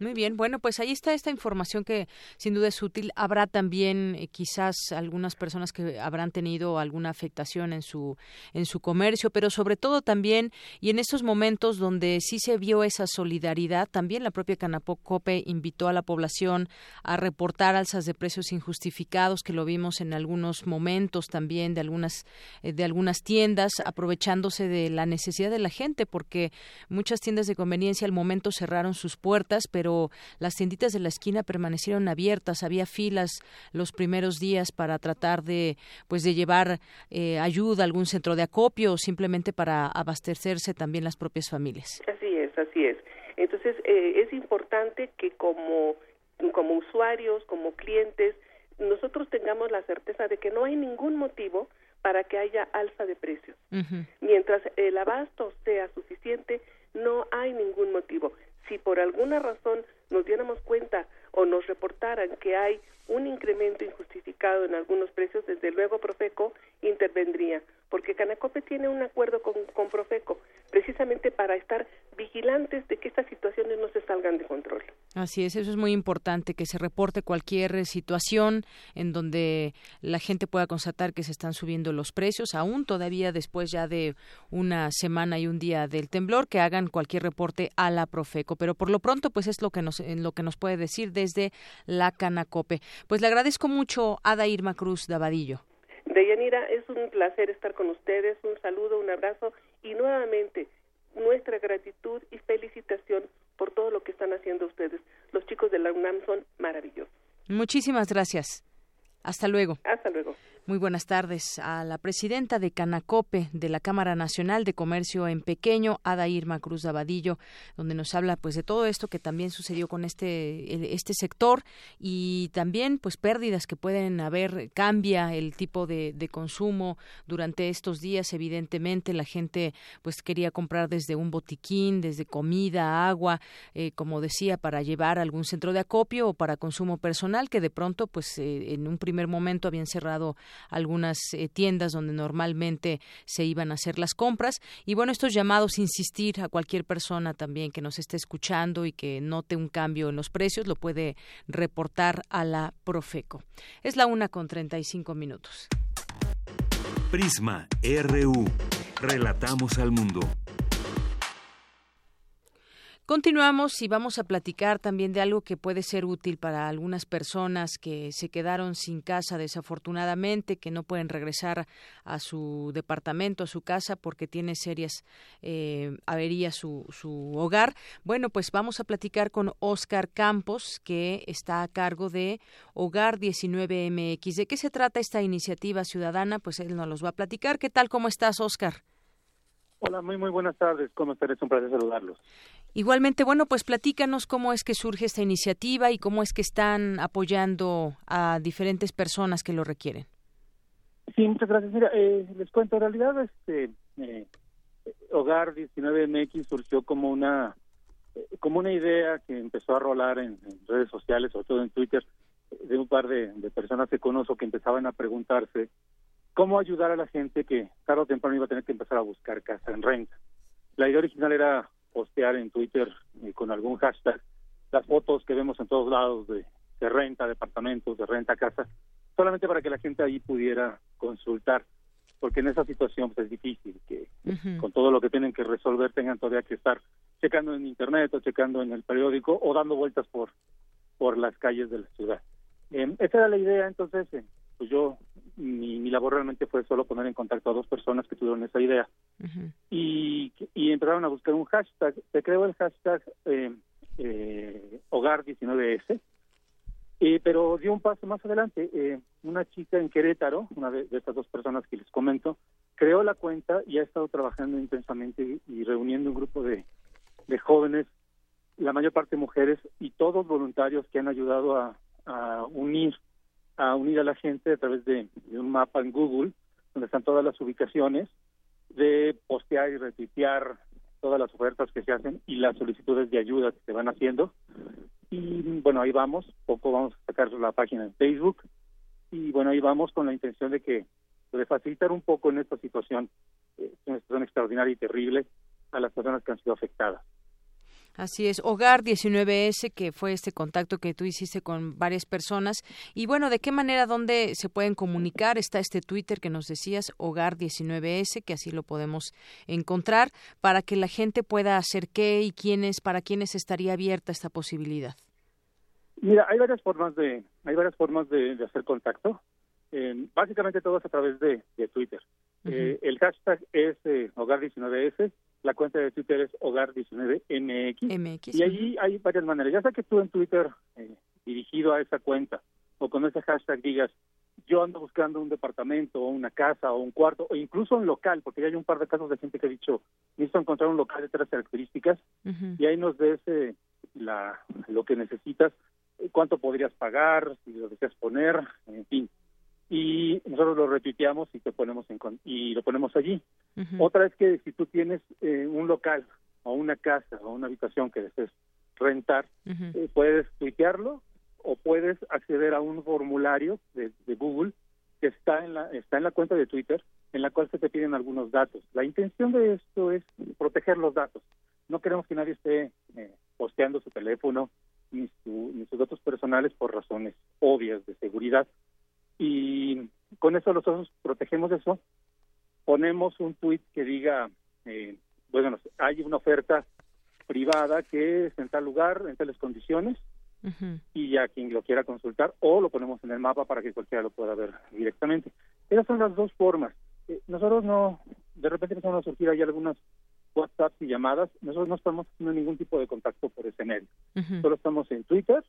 Muy bien, bueno, pues ahí está esta información que sin duda es útil. Habrá también eh, quizás algunas personas que habrán tenido alguna afectación en su en su comercio, pero sobre todo también y en estos momentos donde sí se vio esa solidaridad, también la propia Canapocope invitó a la población a reportar alzas de precios injustificados que lo vimos en algunos momentos también de algunas eh, de algunas tiendas aprovechándose de la necesidad de la gente porque muchas tiendas de conveniencia al momento cerraron sus puertas, pero pero las tienditas de la esquina permanecieron abiertas, había filas los primeros días para tratar de pues de llevar eh, ayuda a algún centro de acopio o simplemente para abastecerse también las propias familias. Así es, así es. Entonces eh, es importante que como como usuarios, como clientes, nosotros tengamos la certeza de que no hay ningún motivo para que haya alza de precios. Mientras el abasto sea suficiente, no hay ningún motivo si por alguna razón nos diéramos cuenta o nos reportaran que hay un incremento injustificado en algunos precios, desde luego Profeco intervendría, porque Canacope tiene un acuerdo con, con Profeco precisamente para estar vigilantes de que estas situaciones no se salgan de control. Así es, eso es muy importante, que se reporte cualquier situación en donde la gente pueda constatar que se están subiendo los precios, aún todavía después ya de una semana y un día del temblor, que hagan cualquier reporte a la Profeco. Pero por lo pronto, pues es lo que nos, en lo que nos puede decir desde la Canacope. Pues le agradezco mucho a Ada Irma Cruz Davadillo. Deyanira, es un placer estar con ustedes, un saludo, un abrazo y nuevamente nuestra gratitud y felicitación por todo lo que están haciendo ustedes. Los chicos de la UNAM son maravillosos. Muchísimas gracias. Hasta luego. Hasta luego. Muy buenas tardes a la presidenta de Canacope de la Cámara Nacional de Comercio en Pequeño, Ada Irma Cruz Abadillo, donde nos habla pues de todo esto que también sucedió con este este sector y también pues pérdidas que pueden haber, cambia el tipo de, consumo durante estos días, evidentemente la gente pues quería comprar desde un botiquín, desde comida, agua, eh, como decía, para llevar a algún centro de acopio o para consumo personal que de pronto pues eh, en un primer momento habían cerrado algunas eh, tiendas donde normalmente se iban a hacer las compras. Y bueno, estos llamados, insistir a cualquier persona también que nos esté escuchando y que note un cambio en los precios, lo puede reportar a la Profeco. Es la una con 35 minutos. Prisma RU. Relatamos al mundo. Continuamos y vamos a platicar también de algo que puede ser útil para algunas personas que se quedaron sin casa desafortunadamente, que no pueden regresar a su departamento, a su casa, porque tiene serias eh, averías su, su hogar. Bueno, pues vamos a platicar con Oscar Campos, que está a cargo de Hogar 19MX. ¿De qué se trata esta iniciativa ciudadana? Pues él nos los va a platicar. ¿Qué tal? ¿Cómo estás, Oscar? Hola, muy muy buenas tardes. ¿Cómo están? Es un placer saludarlos. Igualmente, bueno, pues platícanos cómo es que surge esta iniciativa y cómo es que están apoyando a diferentes personas que lo requieren. Sí, muchas gracias. Mira, eh, les cuento, en realidad, este eh, Hogar 19MX surgió como una como una idea que empezó a rolar en, redes sociales, sobre todo en Twitter, de un par de, de personas que conozco que empezaban a preguntarse cómo ayudar a la gente que tarde o temprano iba a tener que empezar a buscar casa en renta. La idea original era postear en Twitter eh, con algún hashtag las fotos que vemos en todos lados de, renta, departamentos, de renta, casa, solamente para que la gente ahí pudiera consultar, porque en esa situación pues, es difícil que con todo lo que tienen que resolver tengan todavía que estar checando en internet o checando en el periódico o dando vueltas por por las calles de la ciudad. Eh, esa era la idea, entonces, eh, pues yo mi, mi, labor realmente fue solo poner en contacto a dos personas que tuvieron esa idea y, y empezaron a buscar un hashtag. Se creó el hashtag eh, eh, Hogar 19S, eh, pero dio un paso más adelante. Eh, una chica en Querétaro, una de, estas dos personas que les comento, creó la cuenta y ha estado trabajando intensamente y, reuniendo un grupo de, jóvenes, la mayor parte mujeres y todos voluntarios que han ayudado a, unir a unir a la gente a través de, un mapa en Google donde están todas las ubicaciones de postear y retuitear todas las ofertas que se hacen y las solicitudes de ayuda que se van haciendo. Y bueno, ahí vamos, poco vamos a sacar la página en Facebook. Y bueno, ahí vamos con la intención de que de facilitar un poco en esta situación, eh, una situación extraordinaria y terrible a las personas que han sido afectadas. Así es, Hogar 19S, que fue este contacto que tú hiciste con varias personas. Y bueno, ¿de qué manera, dónde se pueden comunicar? Está este Twitter que nos decías, Hogar 19S, que así lo podemos encontrar, para que la gente pueda hacer qué y quiénes, para quiénes estaría abierta esta posibilidad. Mira, hay varias formas de, hay varias formas de, hacer contacto. Eh, básicamente todo es a través de, Twitter. Eh, el hashtag es eh, Hogar19S la cuenta de Twitter es Hogar19MX. y allí hay varias maneras. Ya sea que tú en Twitter, eh, dirigido a esa cuenta, o con ese hashtag digas, yo ando buscando un departamento, o una casa, o un cuarto, o incluso un local, porque ya hay un par de casos de gente que ha dicho, necesito encontrar un local de tres características, y ahí nos des eh, la, lo que necesitas, eh, cuánto podrías pagar, si lo deseas poner, en fin y nosotros lo retuiteamos y te ponemos en y lo ponemos allí. Otra es que si tú tienes eh, un local o una casa o una habitación que desees rentar, eh, puedes tuitearlo o puedes acceder a un formulario de, Google que está en la está en la cuenta de Twitter en la cual se te piden algunos datos. La intención de esto es proteger los datos. No queremos que nadie esté eh, posteando su teléfono ni, ni sus datos personales por razones obvias de seguridad y con eso nosotros protegemos eso. Ponemos un tweet que diga, eh, bueno, hay una oferta privada que es en tal lugar, en tales condiciones, y a quien lo quiera consultar, o lo ponemos en el mapa para que cualquiera lo pueda ver directamente. Esas son las dos formas. Eh, nosotros no, de repente empezamos a surgir ahí algunas WhatsApp y llamadas, nosotros no estamos haciendo ningún tipo de contacto por ese medio. Solo estamos en Twitter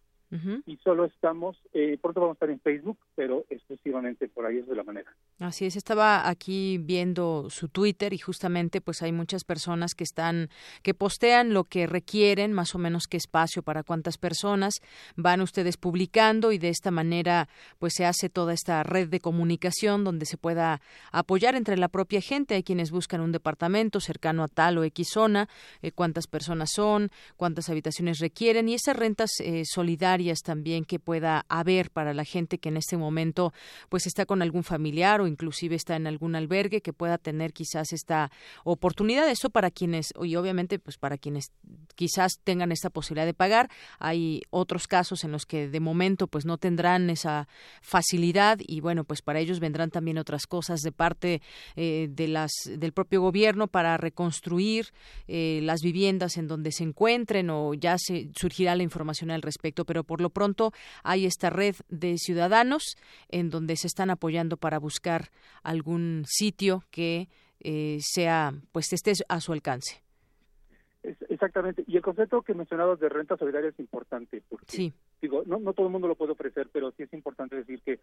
y solo estamos, eh, pronto vamos a estar en Facebook, pero exclusivamente por ahí es de la manera. Así es, estaba aquí viendo su Twitter y justamente pues hay muchas personas que están, que postean lo que requieren, más o menos qué espacio para cuántas personas, van ustedes publicando y de esta manera pues se hace toda esta red de comunicación donde se pueda apoyar entre la propia gente, hay quienes buscan un departamento cercano a tal o X zona, eh, cuántas personas son, cuántas habitaciones requieren y esas rentas eh, solidarias también que pueda haber para la gente que en este momento pues está con algún familiar o inclusive está en algún albergue que pueda tener quizás esta oportunidad. Eso para quienes y obviamente pues para quienes quizás tengan esta posibilidad de pagar. Hay otros casos en los que de momento pues no tendrán esa facilidad y bueno pues para ellos vendrán también otras cosas de parte eh, de las del propio gobierno para reconstruir eh, las viviendas en donde se encuentren o ya se surgirá la información al respecto. Pero por lo pronto hay esta red de ciudadanos en donde se están apoyando para buscar algún sitio que eh, sea, pues esté a su alcance. Exactamente. Y el concepto que mencionabas de renta solidaria es importante. Porque, sí. Digo, no, no todo el mundo lo puede ofrecer, pero sí es importante decir que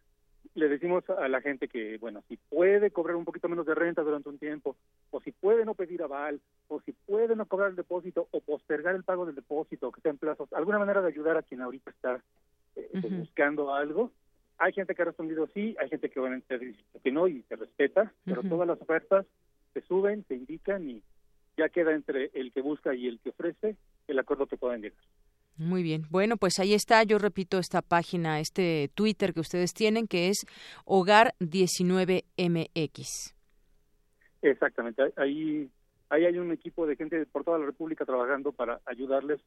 le decimos a la gente que, bueno, si puede cobrar un poquito menos de renta durante un tiempo, o si puede no pedir aval, o si puede no cobrar el depósito, o postergar el pago del depósito, que sea en plazos, alguna manera de ayudar a quien ahorita está eh, pues, buscando algo. Hay gente que ha respondido sí, hay gente que obviamente dice que no y se respeta, pero todas las ofertas se suben, se indican y ya queda entre el que busca y el que ofrece el acuerdo que puedan llegar. Muy bien. Bueno, pues ahí está. Yo repito esta página, este Twitter que ustedes tienen, que es Hogar19MX. Exactamente. Ahí, ahí hay un equipo de gente por toda la República trabajando para ayudarles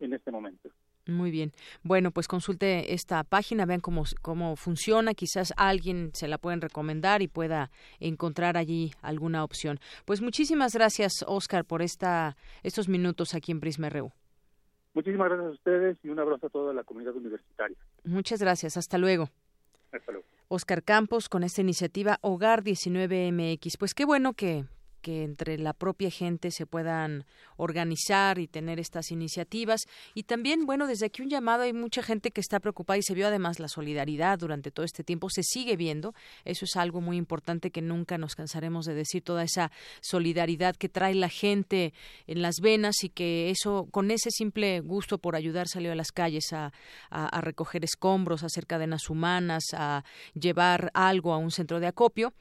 en este momento. Muy bien. Bueno, pues consulte esta página, vean cómo, cómo funciona. Quizás alguien se la pueden recomendar y pueda encontrar allí alguna opción. Pues muchísimas gracias, Oscar, por esta, estos minutos aquí en Prisma RU. Muchísimas gracias a ustedes y un abrazo a toda la comunidad universitaria. Muchas gracias. Hasta luego. Hasta luego. Oscar Campos con esta iniciativa Hogar 19MX. Pues qué bueno que que entre la propia gente se puedan organizar y tener estas iniciativas. Y también, bueno, desde aquí un llamado, hay mucha gente que está preocupada y se vio además la solidaridad durante todo este tiempo, se sigue viendo. Eso es algo muy importante que nunca nos cansaremos de decir, toda esa solidaridad que trae la gente en las venas y que eso, con ese simple gusto por ayudar, salió a las calles a, a recoger escombros, a hacer cadenas humanas, a llevar algo a un centro de acopio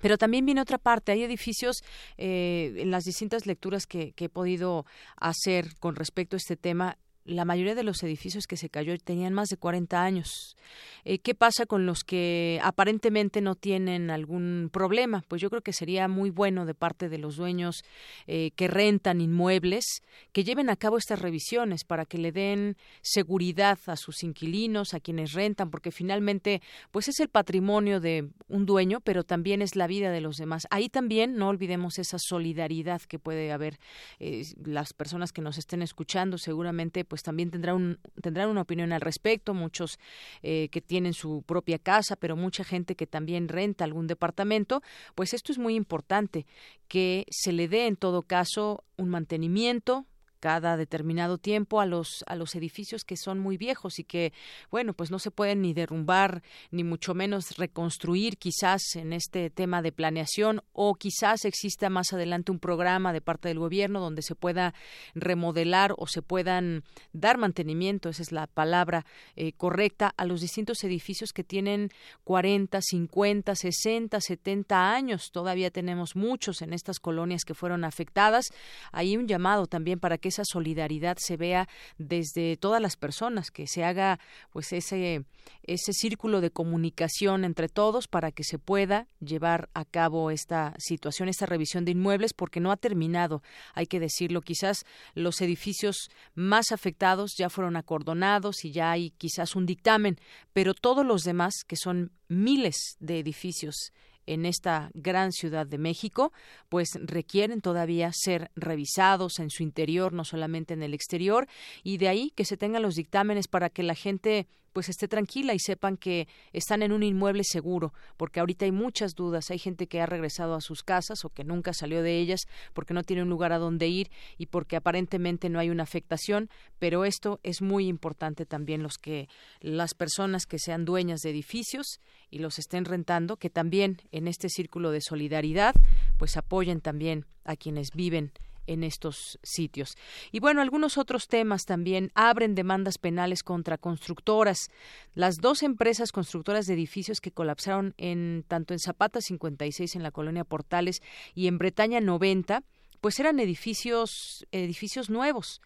pero también viene otra parte. Hay edificios eh, en las distintas lecturas que, que, he podido hacer con respecto a este tema la mayoría de los edificios que se cayó tenían más de 40 años. Eh, ¿Qué pasa con los que aparentemente no tienen algún problema? Pues yo creo que sería muy bueno de parte de los dueños eh, que rentan inmuebles que lleven a cabo estas revisiones para que le den seguridad a sus inquilinos, a quienes rentan, porque finalmente pues es el patrimonio de un dueño, pero también es la vida de los demás. Ahí también no olvidemos esa solidaridad que puede haber. Eh, las personas que nos estén escuchando seguramente pues también tendrán, tendrán una opinión al respecto, muchos eh, que tienen su propia casa, pero mucha gente que también renta algún departamento, pues esto es muy importante, que se le dé en todo caso un mantenimiento, cada determinado tiempo a los a los edificios que son muy viejos y que bueno pues no se pueden ni derrumbar ni mucho menos reconstruir quizás en este tema de planeación o quizás exista más adelante un programa de parte del gobierno donde se pueda remodelar o se puedan dar mantenimiento esa es la palabra eh, correcta a los distintos edificios que tienen 40 50 60 70 años. Todavía tenemos muchos en estas colonias que fueron afectadas. Hay un llamado también para que esa solidaridad se vea desde todas las personas, que se haga pues ese ese círculo de comunicación entre todos para que se pueda llevar a cabo esta situación, esta revisión de inmuebles, porque no ha terminado, hay que decirlo. Quizás los edificios más afectados ya fueron acordonados y ya hay quizás un dictamen, pero todos los demás, que son miles de edificios en esta gran ciudad de México, pues requieren todavía ser revisados en su interior, no solamente en el exterior, y de ahí que se tengan los dictámenes para que la gente pues esté tranquila y sepan que están en un inmueble seguro, porque ahorita hay muchas dudas, hay gente que ha regresado a sus casas o que nunca salió de ellas porque no tiene un lugar a donde ir y porque aparentemente no hay una afectación, pero esto es muy importante también los que las personas que sean dueñas de edificios y los estén rentando, que también en este círculo de solidaridad pues apoyen también a quienes viven en estos sitios. Y bueno, algunos otros temas también abren demandas penales contra constructoras. Las dos empresas constructoras de edificios que colapsaron en tanto en Zapata 56 en la colonia Portales y en Bretaña 90 pues eran edificios edificios nuevos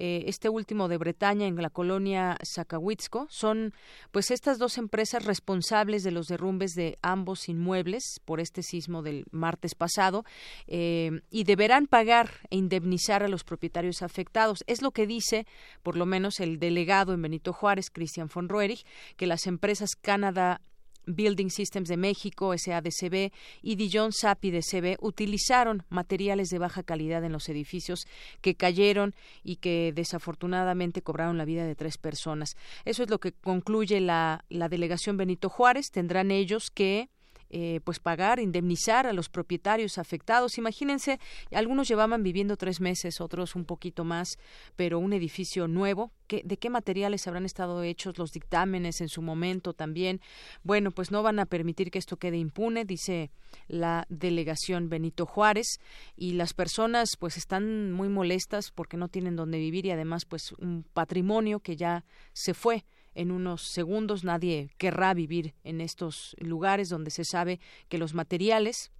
eh, este último de Bretaña en la colonia Zacahuitzco, son pues estas dos empresas responsables de los derrumbes de ambos inmuebles por este sismo del martes pasado eh, y deberán pagar e indemnizar a los propietarios afectados. Es lo que dice, por lo menos, el delegado en Benito Juárez, Christian von Roerich, que las empresas Canadá Building Systems de México, SADCB y Dijon Sapi de utilizaron materiales de baja calidad en los edificios que cayeron y que desafortunadamente cobraron la vida de tres personas. Eso es lo que concluye la delegación Benito Juárez. Tendrán ellos que eh, pues pagar, indemnizar a los propietarios afectados. Imagínense, algunos llevaban viviendo tres meses, otros un poquito más, pero un edificio nuevo. ¿De qué materiales habrán estado hechos los dictámenes en su momento también? Bueno, pues no van a permitir que esto quede impune, dice la delegación Benito Juárez, y las personas pues están muy molestas porque no tienen dónde vivir y además pues un patrimonio que ya se fue en unos segundos. Nadie querrá vivir en estos lugares donde se sabe que los materiales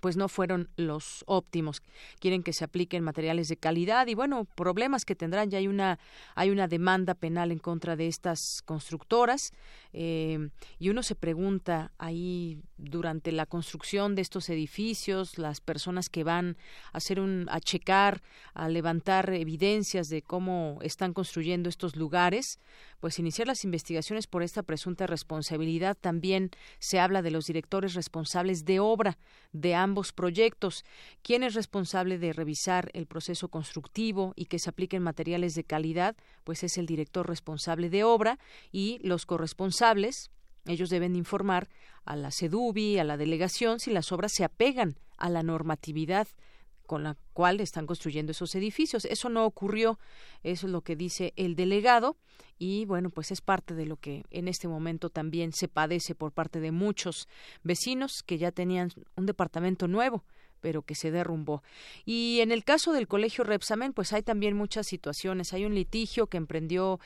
pues no fueron los óptimos. Quieren que se apliquen materiales de calidad y bueno, problemas que tendrán. Ya hay una hay una demanda penal en contra de estas constructoras eh, y uno se pregunta ahí durante la construcción de estos edificios, las personas que van a hacer un a checar, a levantar evidencias de cómo están construyendo estos lugares, pues iniciar las investigaciones por esta presunta responsabilidad. También se habla de los directores responsables de obra de ambos proyectos. ¿Quién es responsable de revisar el proceso constructivo y que se apliquen materiales de calidad? Pues es el director responsable de obra y los corresponsables Ellos deben informar a la CEDUBI, a la delegación, si las obras se apegan a la normatividad con la cual están construyendo esos edificios. Eso no ocurrió, eso es lo que dice el delegado y bueno, pues es parte de lo que en este momento también se padece por parte de muchos vecinos que ya tenían un departamento nuevo pero que se derrumbó. Y en el caso del colegio Repsamen, pues hay también muchas situaciones. Hay un litigio que emprendió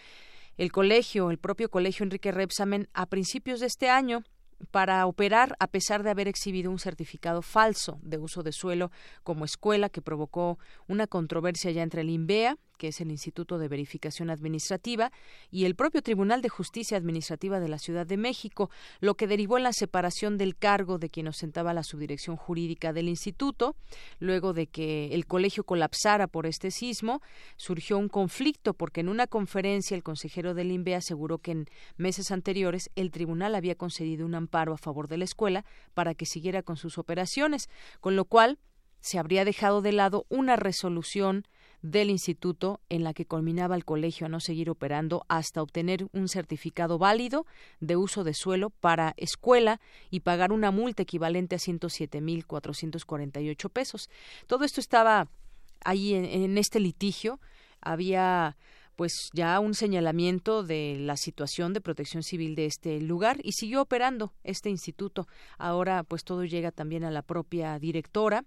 el colegio, el propio colegio Enrique Repsamen, a principios de este año para operar a pesar de haber exhibido un certificado falso de uso de suelo como escuela que provocó una controversia ya entre el INVEA que es el Instituto de Verificación Administrativa, y el propio Tribunal de Justicia Administrativa de la Ciudad de México, lo que derivó en la separación del cargo de quien ostentaba la subdirección jurídica del instituto. Luego de que el colegio colapsara por este sismo, surgió un conflicto porque en una conferencia el consejero del INVE aseguró que en meses anteriores el tribunal había concedido un amparo a favor de la escuela para que siguiera con sus operaciones, con lo cual se habría dejado de lado una resolución del instituto en la que culminaba el colegio a no seguir operando hasta obtener un certificado válido de uso de suelo para escuela y pagar una multa equivalente a 107.448 pesos. Todo esto estaba ahí en, en este litigio. Había pues ya un señalamiento de la situación de protección civil de este lugar y siguió operando este instituto. Ahora pues todo llega también a la propia directora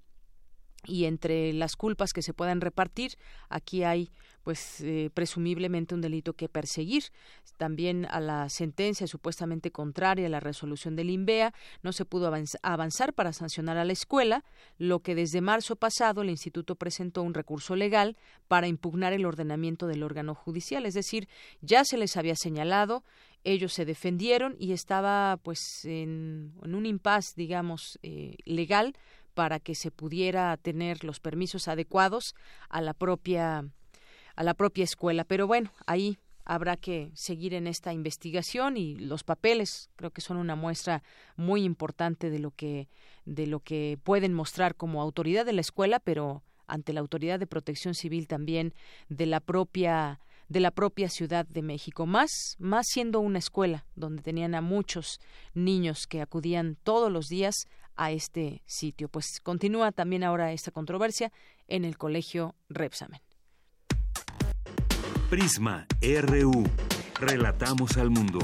y entre las culpas que se puedan repartir, aquí hay pues eh, presumiblemente un delito que perseguir. También a la sentencia supuestamente contraria a la resolución del INVEA no se pudo avanzar para sancionar a la escuela, lo que desde marzo pasado el instituto presentó un recurso legal para impugnar el ordenamiento del órgano judicial, es decir, ya se les había señalado, ellos se defendieron y estaba pues en, un impas, digamos, eh, legal para que se pudiera tener los permisos adecuados a la propia a la propia escuela. Pero bueno, ahí habrá que seguir en esta investigación y los papeles creo que son una muestra muy importante de lo que de lo que pueden mostrar como autoridad de la escuela, pero ante la autoridad de Protección Civil también de la propia de la propia Ciudad de México, más más siendo una escuela donde tenían a muchos niños que acudían todos los días a este sitio. Pues continúa también ahora esta controversia en el colegio Repsamen. Prisma RU. Relatamos al mundo.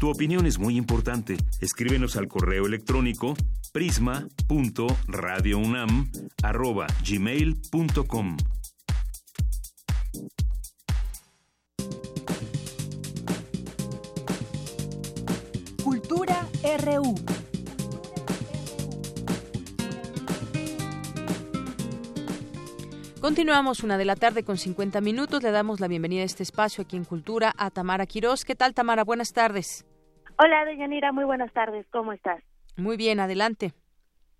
Tu opinión es muy importante. Escríbenos al correo electrónico prisma.radiounam@gmail.com. RU. Continuamos una de la tarde con 50 minutos. Le damos la bienvenida a este espacio aquí en Cultura a Tamara Quirós. ¿Qué tal, Tamara? Buenas tardes. Hola, Deyanira. Muy buenas tardes. ¿Cómo estás? Muy bien, adelante.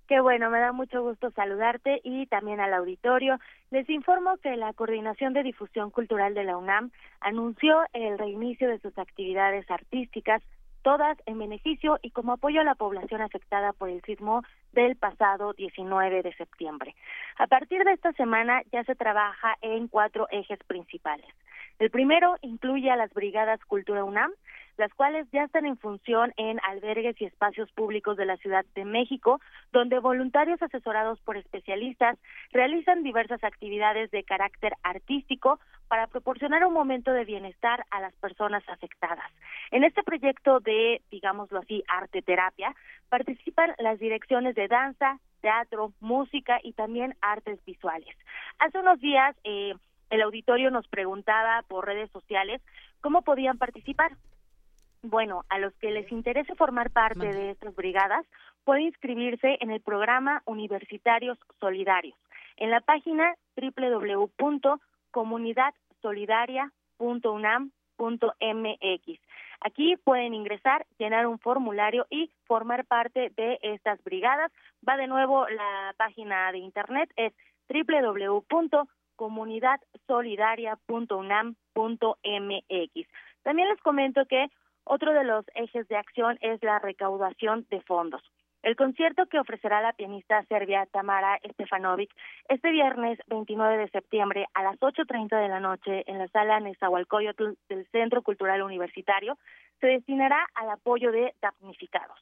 Qué bueno, me da mucho gusto saludarte y también al auditorio. Les informo que la Coordinación de Difusión Cultural de la UNAM anunció el reinicio de sus actividades artísticas todas en beneficio y como apoyo a la población afectada por el sismo del pasado 19 de septiembre. A partir de esta semana ya se trabaja en cuatro ejes principales. El primero incluye a las brigadas Cultura UNAM, las cuales ya están en función en albergues y espacios públicos de la Ciudad de México, donde voluntarios asesorados por especialistas realizan diversas actividades de carácter artístico para proporcionar un momento de bienestar a las personas afectadas. En este proyecto de, digámoslo así, arte terapia, participan las direcciones de danza, teatro, música y también artes visuales. Hace unos días eh, el auditorio nos preguntaba por redes sociales cómo podían participar. Bueno, a los que les interese formar parte de estas brigadas, puede inscribirse en el programa Universitarios Solidarios en la página www.comunidadsolidaria.unam.mx. Aquí pueden ingresar, llenar un formulario y formar parte de estas brigadas. Va de nuevo la página de internet es www.comunidadsolidaria.unam.mx. También les comento que otro de los ejes de acción es la recaudación de fondos. El concierto que ofrecerá la pianista serbia Tamara Stefanovic este viernes 29 de septiembre a las 8.30 de la noche en la sala Nezahualcóyotl del Centro Cultural Universitario se destinará al apoyo de damnificados.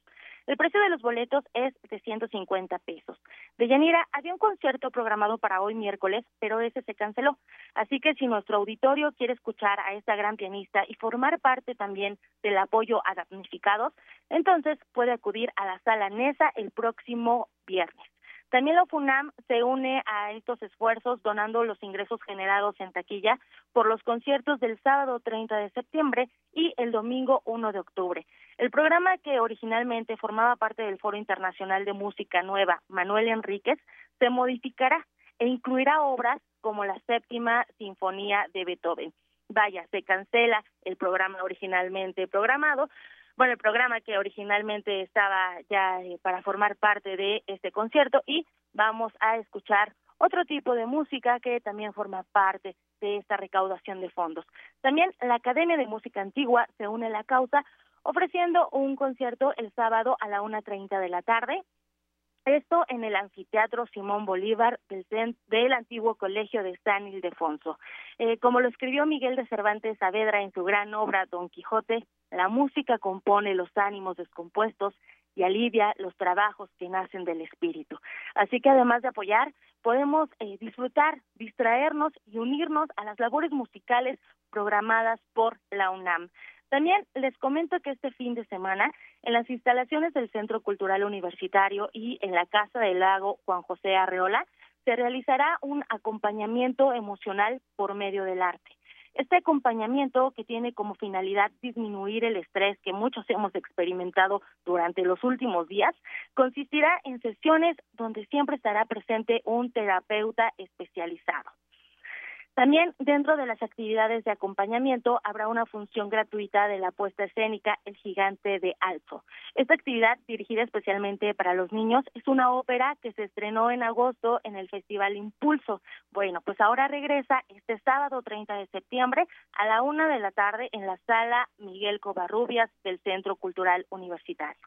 El precio de los boletos es de 150 pesos. De Yanira, había un concierto programado para hoy miércoles, pero ese se canceló. Así que si nuestro auditorio quiere escuchar a esta gran pianista y formar parte también del apoyo a damnificados, entonces puede acudir a la sala NESA el próximo viernes. También la FUNAM se une a estos esfuerzos donando los ingresos generados en taquilla por los conciertos del sábado 30 de septiembre y el domingo 1 de octubre. El programa que originalmente formaba parte del Foro Internacional de Música Nueva Manuel Enríquez se modificará e incluirá obras como la séptima Sinfonía de Beethoven. Vaya, se cancela el programa originalmente programado, bueno, el programa que originalmente estaba ya eh, para formar parte de este concierto y vamos a escuchar otro tipo de música que también forma parte de esta recaudación de fondos. También la Academia de Música Antigua se une a la causa ofreciendo un concierto el sábado a la una treinta de la tarde esto en el anfiteatro Simón Bolívar del, del antiguo colegio de San Ildefonso. Eh, como lo escribió Miguel de Cervantes Saavedra en su gran obra Don Quijote, la música compone los ánimos descompuestos y alivia los trabajos que nacen del espíritu. Así que además de apoyar, podemos eh, disfrutar, distraernos y unirnos a las labores musicales programadas por la UNAM. También les comento que este fin de semana, en las instalaciones del Centro Cultural Universitario y en la Casa del Lago Juan José Arreola, se realizará un acompañamiento emocional por medio del arte. Este acompañamiento, que tiene como finalidad disminuir el estrés que muchos hemos experimentado durante los últimos días, consistirá en sesiones donde siempre estará presente un terapeuta especializado. También dentro de las actividades de acompañamiento habrá una función gratuita de la puesta escénica El gigante de Alto. Esta actividad dirigida especialmente para los niños es una ópera que se estrenó en agosto en el Festival Impulso. Bueno, pues ahora regresa este sábado 30 de septiembre a la una de la tarde en la sala Miguel Covarrubias del Centro Cultural Universitario.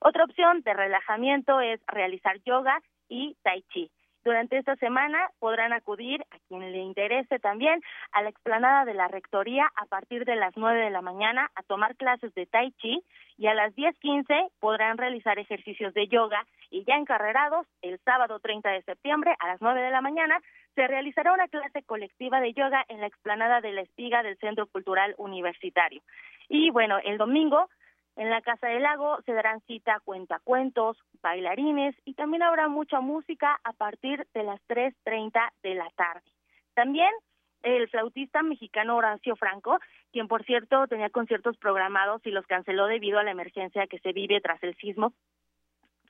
Otra opción de relajamiento es realizar yoga y tai chi. Durante esta semana podrán acudir, a quien le interese también, a la explanada de la Rectoría a partir de las 9 de la mañana a tomar clases de Tai Chi y a las 10.15 podrán realizar ejercicios de yoga y ya encarrerados, el sábado 30 de septiembre a las 9 de la mañana se realizará una clase colectiva de yoga en la explanada de la Espiga del Centro Cultural Universitario. Y bueno, el domingo en la Casa del Lago se darán cita cuentacuentos, bailarines y también habrá mucha música a partir de las 3.30 de la tarde. También el flautista mexicano Horacio Franco, quien por cierto tenía conciertos programados y los canceló debido a la emergencia que se vive tras el sismo,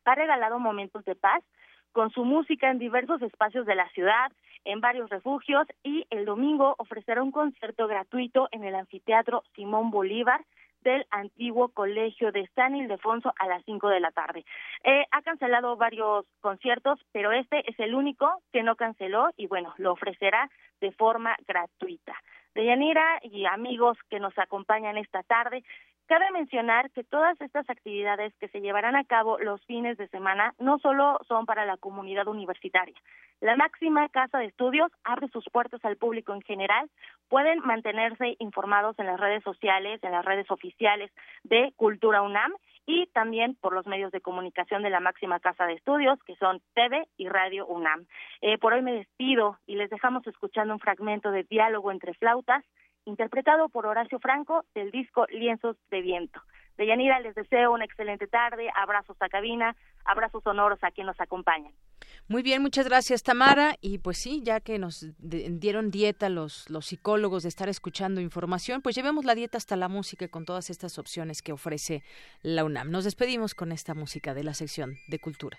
ha regalado momentos de paz con su música en diversos espacios de la ciudad, en varios refugios y el domingo ofrecerá un concierto gratuito en el anfiteatro Simón Bolívar del antiguo colegio de San Ildefonso a las 5 de la tarde. Eh, ha cancelado varios conciertos, pero este es el único que no canceló y bueno, lo ofrecerá de forma gratuita. Deyanira y amigos que nos acompañan esta tarde, Cabe mencionar que todas estas actividades que se llevarán a cabo los fines de semana no solo son para la comunidad universitaria. La máxima casa de estudios abre sus puertas al público en general. Pueden mantenerse informados en las redes sociales, en las redes oficiales de Cultura UNAM y también por los medios de comunicación de la máxima casa de estudios, que son TV y Radio UNAM. Eh, por hoy me despido y les dejamos escuchando un fragmento de diálogo entre flautas interpretado por Horacio Franco del disco Lienzos de Viento. Deyanira, les deseo una excelente tarde, abrazos a cabina, abrazos sonoros a quien nos acompañan. Muy bien, muchas gracias Tamara. Y pues sí, ya que nos dieron dieta los, los psicólogos de estar escuchando información, pues llevemos la dieta hasta la música con todas estas opciones que ofrece la UNAM. Nos despedimos con esta música de la sección de cultura.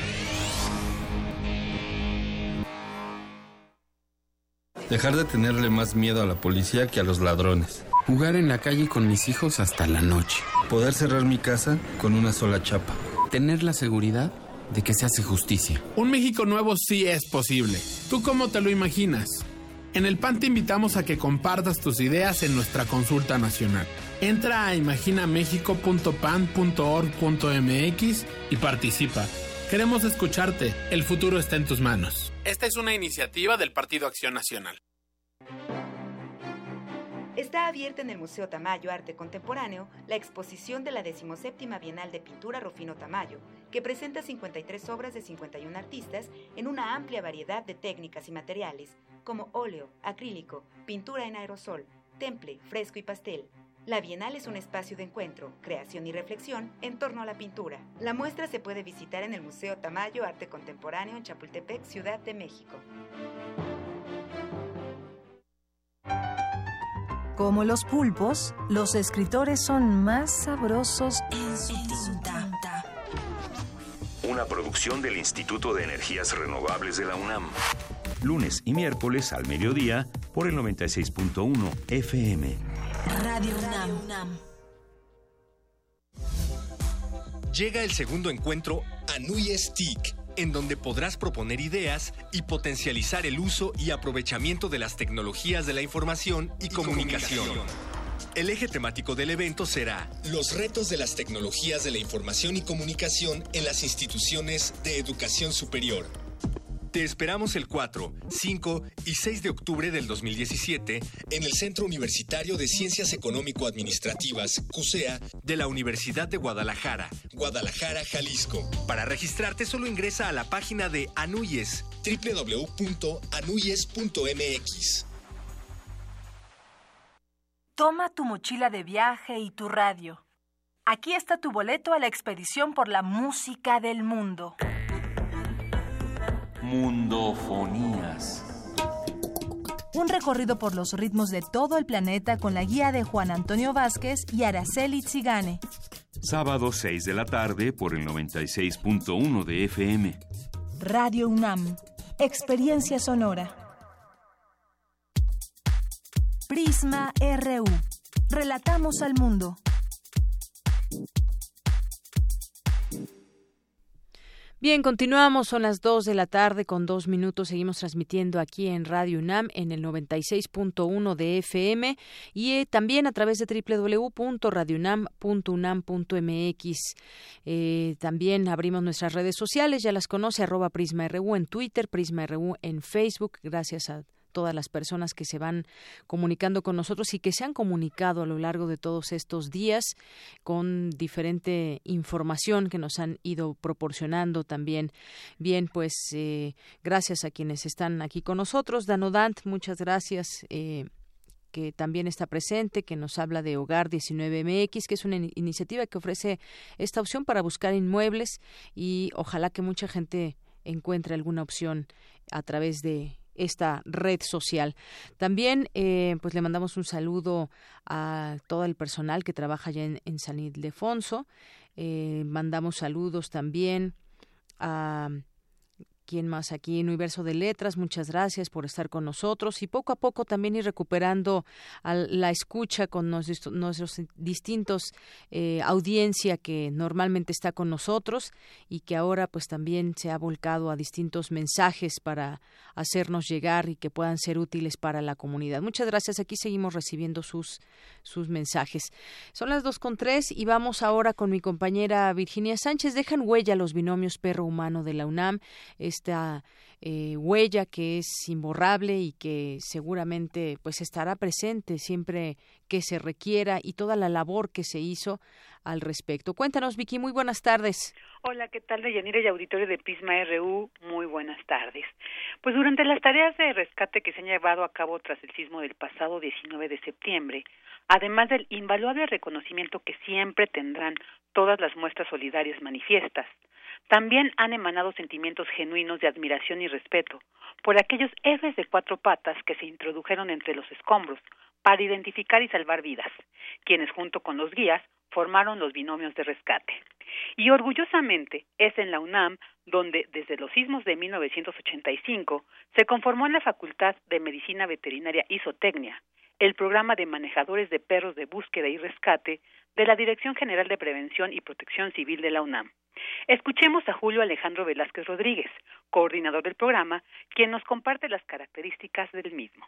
Dejar de tenerle más miedo a la policía que a los ladrones. Jugar en la calle con mis hijos hasta la noche. Poder cerrar mi casa con una sola chapa. Tener la seguridad de que se hace justicia. Un México nuevo sí es posible. ¿Tú cómo te lo imaginas? En el PAN te invitamos a que compartas tus ideas en nuestra consulta nacional. Entra a imaginamexico.pan.org.mx y participa. Queremos escucharte. El futuro está en tus manos. Esta es una iniciativa del Partido Acción Nacional. Está abierta en el Museo Tamayo Arte Contemporáneo la exposición de la 17 Bienal de Pintura Rufino Tamayo, que presenta 53 obras de 51 artistas en una amplia variedad de técnicas y materiales, como óleo, acrílico, pintura en aerosol, temple, fresco y pastel. La Bienal es un espacio de encuentro, creación y reflexión en torno a la pintura. La muestra se puede visitar en el Museo Tamayo Arte Contemporáneo en Chapultepec, Ciudad de México. Como los pulpos, los escritores son más sabrosos en su tinta. Una producción del Instituto de Energías Renovables de la UNAM. Lunes y miércoles al mediodía por el 96.1 FM. Radio UNAM. Llega el segundo encuentro Anui Stick, en donde podrás proponer ideas y potencializar el uso y aprovechamiento de las tecnologías de la información y, comunicación. El eje temático del evento será Los retos de las tecnologías de la información y comunicación en las instituciones de educación superior. Te esperamos el 4, 5 y 6 de octubre del 2017 en el Centro Universitario de Ciencias Económico-Administrativas, CUSEA, de la Universidad de Guadalajara, Guadalajara, Jalisco. Para registrarte solo ingresa a la página de Anuyes, www.anuyes.mx. Toma tu mochila de viaje y tu radio. Aquí está tu boleto a la expedición por la música del mundo. Mundofonías. Un recorrido por los ritmos de todo el planeta con la guía de Juan Antonio Vázquez y Araceli Zigane. Sábado 6 de la tarde por el 96.1 de FM. Radio UNAM. Experiencia sonora. Prisma RU. Relatamos al mundo. Bien, continuamos, son las 2 de la tarde con dos minutos, seguimos transmitiendo aquí en Radio UNAM en el 96.1 de FM y eh, también a través de www.radiounam.unam.mx. Eh, también abrimos nuestras redes sociales, ya las conoce, arroba Prisma RU en Twitter, Prisma RU en Facebook, gracias a todas las personas que se van comunicando con nosotros y que se han comunicado a lo largo de todos estos días con diferente información que nos han ido proporcionando también. Bien, pues eh, gracias a quienes están aquí con nosotros. Danodant, muchas gracias. Eh, que también está presente, que nos habla de Hogar 19MX, que es una iniciativa que ofrece esta opción para buscar inmuebles y ojalá que mucha gente encuentre alguna opción a través de esta red social. También, eh, pues le mandamos un saludo a todo el personal que trabaja allá en, San Ildefonso. Eh, mandamos saludos también a ¿Quién más aquí? Universo de Letras, muchas gracias por estar con nosotros y poco a poco también ir recuperando la escucha con nuestros, distintos eh, audiencia que normalmente está con nosotros y que ahora pues también se ha volcado a distintos mensajes para hacernos llegar y que puedan ser útiles para la comunidad. Muchas gracias. Aquí seguimos recibiendo sus, sus mensajes. Son las dos con tres y vamos ahora con mi compañera Virginia Sánchez. Dejan huella los binomios perro-humano de la UNAM esta eh, huella que es imborrable y que seguramente pues estará presente siempre que se requiera y toda la labor que se hizo al respecto. Cuéntanos, Vicky, muy buenas tardes. Hola, ¿qué tal, Deyanira y auditorio de Pisma RU? Muy buenas tardes. Pues durante las tareas de rescate que se han llevado a cabo tras el sismo del pasado 19 de septiembre, además del invaluable reconocimiento que siempre tendrán todas las muestras solidarias manifiestas, también han emanado sentimientos genuinos de admiración y respeto por aquellos héroes de cuatro patas que se introdujeron entre los escombros para identificar y salvar vidas, quienes junto con los guías formaron los binomios de rescate. Y orgullosamente es en la UNAM donde desde los sismos de 1985 se conformó en la Facultad de Medicina Veterinaria y el programa de manejadores de perros de búsqueda y rescate de la Dirección General de Prevención y Protección Civil de la UNAM. Escuchemos a Julio Alejandro Velázquez Rodríguez, coordinador del programa, quien nos comparte las características del mismo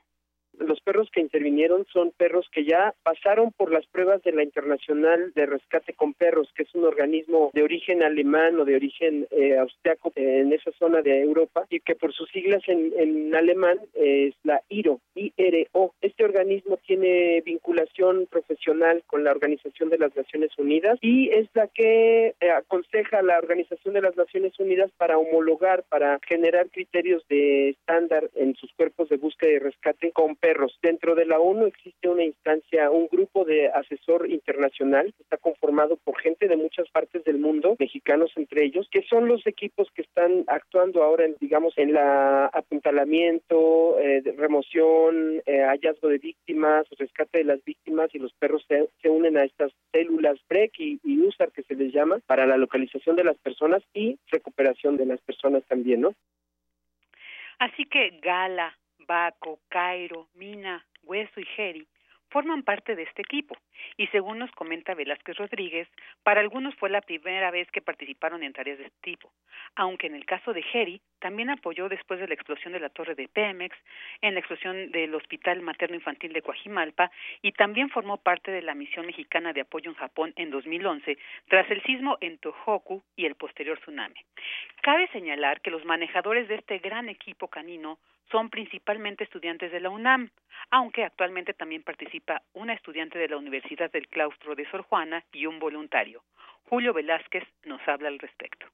los perros que intervinieron son perros que ya pasaron por las pruebas de la Internacional de Rescate con Perros, que es un organismo de origen alemán o de origen eh, austriaco en esa zona de Europa y que por sus siglas en, alemán es la IRO, IRO. Este organismo tiene vinculación profesional con la Organización de las Naciones Unidas y es la que eh, aconseja a la Organización de las Naciones Unidas para homologar, para generar criterios de estándar en sus cuerpos de búsqueda y rescate con perros. Dentro de la ONU existe una instancia, un grupo de asesor internacional que está conformado por gente de muchas partes del mundo, mexicanos entre ellos, que son los equipos que están actuando ahora, en, digamos, en la apuntalamiento, eh, remoción, eh, hallazgo de víctimas, rescate de las víctimas y los perros se, unen a estas células BREC y, y USAR que se les llama para la localización de las personas y recuperación de las personas también, ¿no? Así que Gala, Baco, Cairo, Mina, Hueso y Geri forman parte de este equipo y según nos comenta Velázquez Rodríguez, para algunos fue la primera vez que participaron en tareas de este tipo, aunque en el caso de Geri también apoyó después de la explosión de la torre de Pemex, en la explosión del Hospital Materno Infantil de Coajimalpa y también formó parte de la misión mexicana de apoyo en Japón en 2011 tras el sismo en Tohoku y el posterior tsunami. Cabe señalar que los manejadores de este gran equipo canino son principalmente estudiantes de la UNAM, aunque actualmente también participa una estudiante de la Universidad del Claustro de Sor Juana y un voluntario. Julio Velázquez nos habla al respecto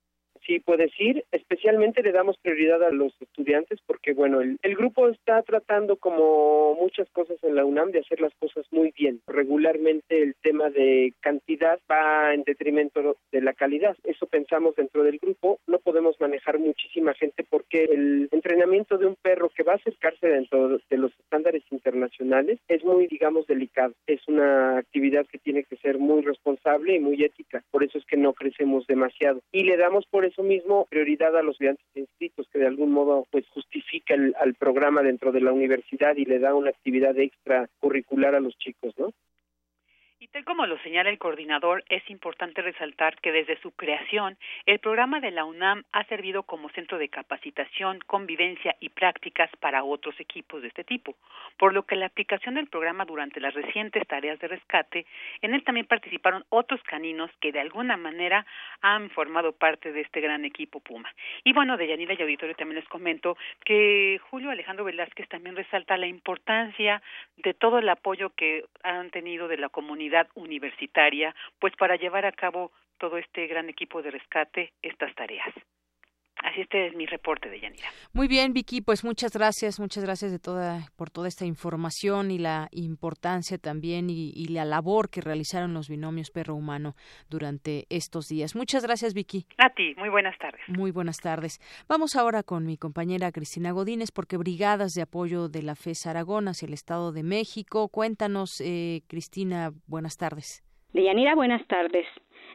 sí puedes ir. Especialmente le damos prioridad a los estudiantes porque, bueno, el, grupo está tratando, como muchas cosas en la UNAM, de hacer las cosas muy bien. Regularmente el tema de cantidad va en detrimento de la calidad. Eso pensamos dentro del grupo. No podemos manejar muchísima gente porque el entrenamiento de un perro que va a acercarse dentro de los estándares internacionales es muy, digamos, delicado. Es una actividad que tiene que ser muy responsable y muy ética. Por eso es que no crecemos demasiado. Y le damos por eso mismo prioridad a los estudiantes inscritos, que de algún modo pues justifica el, al programa dentro de la universidad y le da una actividad extra curricular a los chicos, ¿no? Y tal como lo señala el coordinador, es importante resaltar que desde su creación, el programa de la UNAM ha servido como centro de capacitación, convivencia y prácticas para otros equipos de este tipo, por lo que la aplicación del programa durante las recientes tareas de rescate, en él también participaron otros caninos que de alguna manera han formado parte de este gran equipo Puma. Y bueno, de Yanira y Auditorio también les comento que Julio Alejandro Velázquez también resalta la importancia de todo el apoyo que han tenido de la comunidad universitaria, pues para llevar a cabo todo este gran equipo de rescate estas tareas. Así este es mi reporte de Yanira. Muy bien, Vicky, pues muchas gracias, muchas gracias de toda por toda esta información y la importancia también y, y, la labor que realizaron los binomios perro humano durante estos días. Muchas gracias, Vicky. A ti, muy buenas tardes. Muy buenas tardes. Vamos ahora con mi compañera Cristina Godínez porque brigadas de apoyo de la FES Aragón hacia el Estado de México. Cuéntanos, eh, Cristina, buenas tardes. De Yanira, buenas tardes.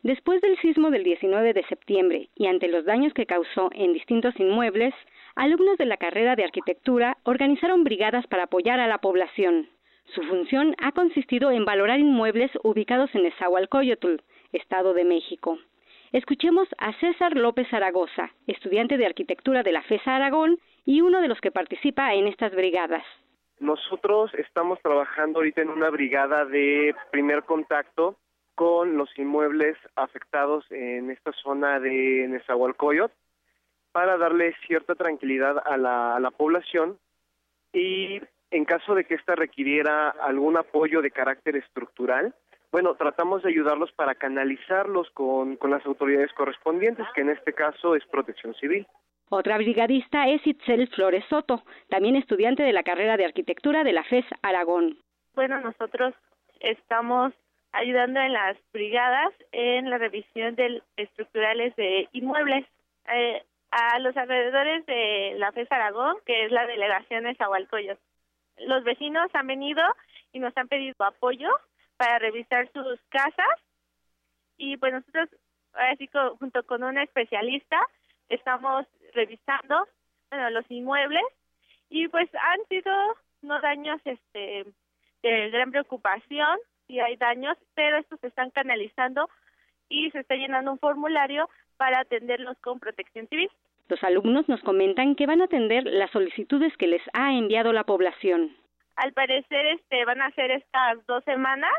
Después del sismo del 19 de septiembre y ante los daños que causó en distintos inmuebles, alumnos de la carrera de arquitectura organizaron brigadas para apoyar a la población. Su función ha consistido en valorar inmuebles ubicados en Nezahualcóyotl, Estado de México. Escuchemos a César López Zaragoza, estudiante de arquitectura de la FESA Aragón y uno de los que participa en estas brigadas. Nosotros estamos trabajando ahorita en una brigada de primer contacto con los inmuebles afectados en esta zona de Nezahualcóyotl para darle cierta tranquilidad a la, a la población y en caso de que ésta requiriera algún apoyo de carácter estructural, bueno, tratamos de ayudarlos para canalizarlos con, con las autoridades correspondientes, que en este caso es Protección Civil. Otra brigadista es Itzel Flores Soto, también estudiante de la carrera de arquitectura de la FES Aragón. Bueno, nosotros estamos ayudando en las brigadas en la revisión de estructurales de inmuebles. Eh, a los alrededores de la FES Aragón, que es la delegación de Zahualcoyot. Los vecinos han venido y nos han pedido apoyo para revisar sus casas y pues nosotros, así junto con una especialista, estamos revisando bueno, los inmuebles y pues han sido no daños este de gran preocupación si hay daños pero estos se están canalizando y se está llenando un formulario para atenderlos con protección civil. Los alumnos nos comentan que van a atender las solicitudes que les ha enviado la población. Al parecer este van a ser estas dos semanas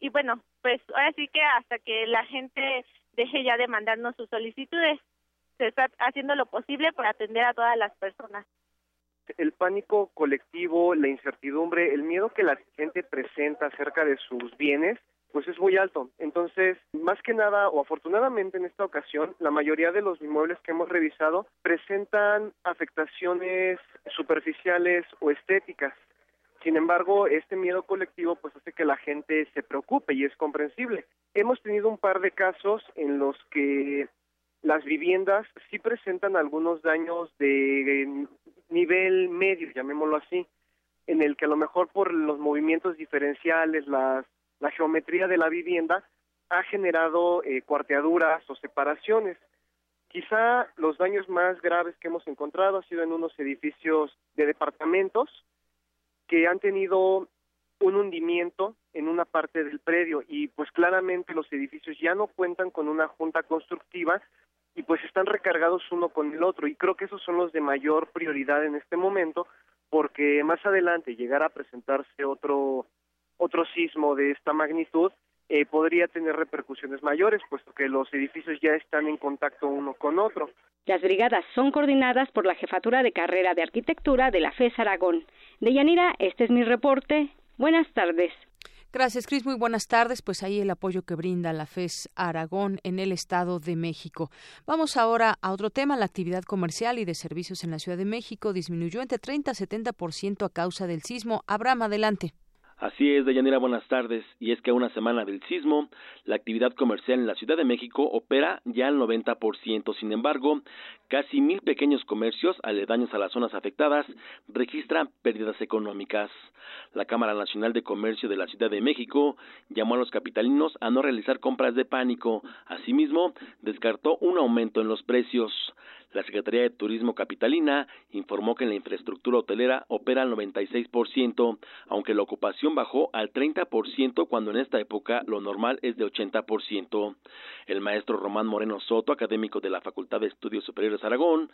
y bueno, pues ahora sí que hasta que la gente deje ya de mandarnos sus solicitudes se está haciendo lo posible por atender a todas las personas. El pánico colectivo, la incertidumbre, el miedo que la gente presenta acerca de sus bienes, pues es muy alto. Entonces, más que nada, o afortunadamente en esta ocasión, la mayoría de los inmuebles que hemos revisado presentan afectaciones superficiales o estéticas. Sin embargo, este miedo colectivo pues hace que la gente se preocupe y es comprensible. Hemos tenido un par de casos en los que las viviendas sí presentan algunos daños de nivel medio, llamémoslo así, en el que a lo mejor por los movimientos diferenciales, las, la geometría de la vivienda ha generado eh, cuarteaduras o separaciones. Quizá los daños más graves que hemos encontrado han sido en unos edificios de departamentos que han tenido un hundimiento en una parte del predio y pues claramente los edificios ya no cuentan con una junta constructiva y pues están recargados uno con el otro y creo que esos son los de mayor prioridad en este momento porque más adelante llegará a presentarse otro otro sismo de esta magnitud eh, podría tener repercusiones mayores puesto que los edificios ya están en contacto uno con otro. Las brigadas son coordinadas por la Jefatura de Carrera de Arquitectura de la FES Aragón. De Yanira, este es mi reporte. Buenas tardes. Gracias, Cris. Muy buenas tardes. Pues ahí el apoyo que brinda la FES Aragón en el Estado de México. Vamos ahora a otro tema. La actividad comercial y de servicios en la Ciudad de México disminuyó entre 30 a 70% a causa del sismo. Abraham, adelante. Así es, Deyanira, buenas tardes. Y es que a una semana del sismo, la actividad comercial en la Ciudad de México opera ya al 90%. Sin embargo, casi mil pequeños comercios aledaños a las zonas afectadas registran pérdidas económicas. La Cámara Nacional de Comercio de la Ciudad de México llamó a los capitalinos a no realizar compras de pánico. Asimismo, descartó un aumento en los precios. La Secretaría de Turismo Capitalina informó que la infraestructura hotelera opera al 96%, aunque la ocupación bajó al 30% cuando en esta época lo normal es de 80%. El maestro Román Moreno Soto, académico de la Facultad de Estudios Superiores Aragón,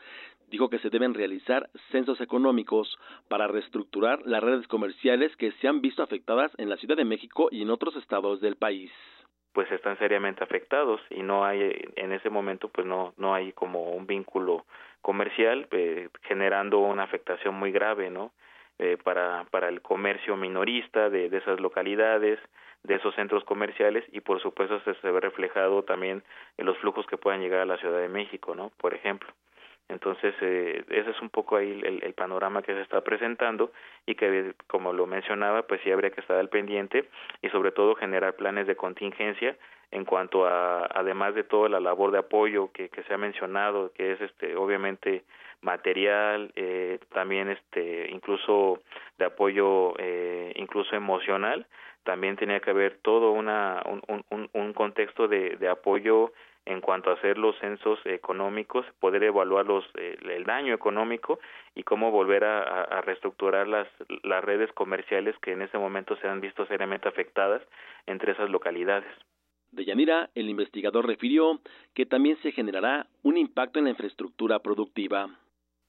dijo que se deben realizar censos económicos para reestructurar las redes comerciales que se han visto afectadas en la Ciudad de México y en otros estados del país. Pues están seriamente afectados y no hay en ese momento pues no no hay como un vínculo comercial eh, generando una afectación muy grave no eh, para para el comercio minorista de, de esas localidades de esos centros comerciales y por supuesto se, se ve reflejado también en los flujos que puedan llegar a la Ciudad de México no por ejemplo. Entonces, eh, ese es un poco ahí el, el, panorama que se está presentando y que, como lo mencionaba, pues sí habría que estar al pendiente y sobre todo generar planes de contingencia en cuanto a, además de toda la labor de apoyo que, que se ha mencionado, que es este, obviamente material, eh, también este, incluso de apoyo, eh, incluso emocional, también tenía que haber todo una, un, un, un contexto de, de apoyo en cuanto a hacer los censos económicos, poder evaluar los, eh, el daño económico y cómo volver a, a, reestructurar las, las redes comerciales que en ese momento se han visto seriamente afectadas entre esas localidades. De Yanira, el investigador refirió que también se generará un impacto en la infraestructura productiva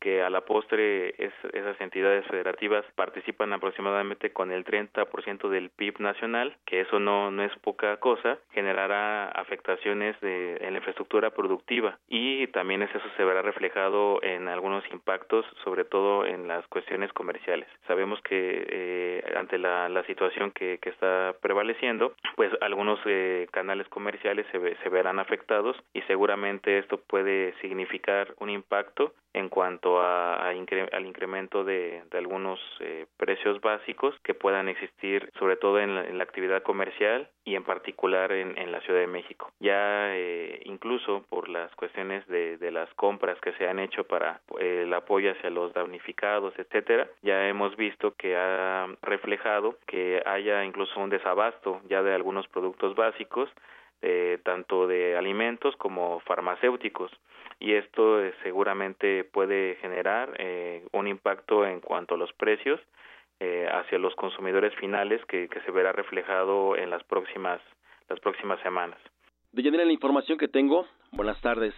que a la postre esas entidades federativas participan aproximadamente con el 30% del PIB nacional, que eso no, no es poca cosa, generará afectaciones de, en la infraestructura productiva y también eso se verá reflejado en algunos impactos, sobre todo en las cuestiones comerciales. Sabemos que eh, ante la, la situación que, que, está prevaleciendo, pues algunos eh, canales comerciales se, se verán afectados y seguramente esto puede significar un impacto en cuanto a, al incremento de, algunos eh, precios básicos que puedan existir sobre todo en la, actividad comercial y en particular en, la Ciudad de México. Ya eh, incluso por las cuestiones de, de, las compras que se han hecho para eh, el apoyo hacia los damnificados, etcétera, ya hemos visto que ha reflejado que haya incluso un desabasto ya de algunos productos básicos eh, tanto de alimentos como farmacéuticos y esto eh, seguramente puede generar eh, un impacto en cuanto a los precios hacia los consumidores finales que, que, se verá reflejado en las próximas las próximas semanas. De la información que tengo, buenas tardes.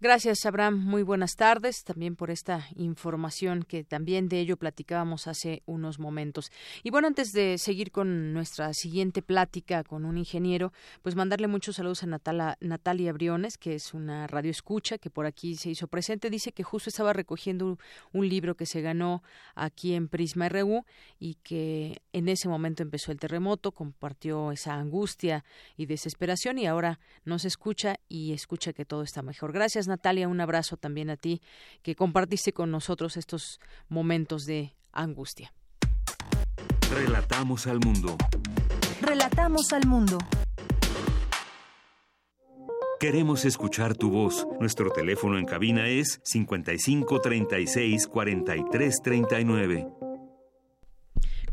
Gracias, Abraham. Muy buenas tardes también por esta información que también de ello platicábamos hace unos momentos. Y bueno, antes de seguir con nuestra siguiente plática con un ingeniero, pues mandarle muchos saludos a Natalia Briones, que es una radio escucha que por aquí se hizo presente. Dice que justo estaba recogiendo un libro que se ganó aquí en Prisma RU y que en ese momento empezó el terremoto, compartió esa angustia y desesperación y ahora nos escucha y escucha que todo está mejor. Gracias, Natalia, un abrazo también a ti que compartiste con nosotros estos momentos de angustia. Relatamos al mundo. Relatamos al mundo. Queremos escuchar tu voz. Nuestro teléfono en cabina es 55 36 43 39.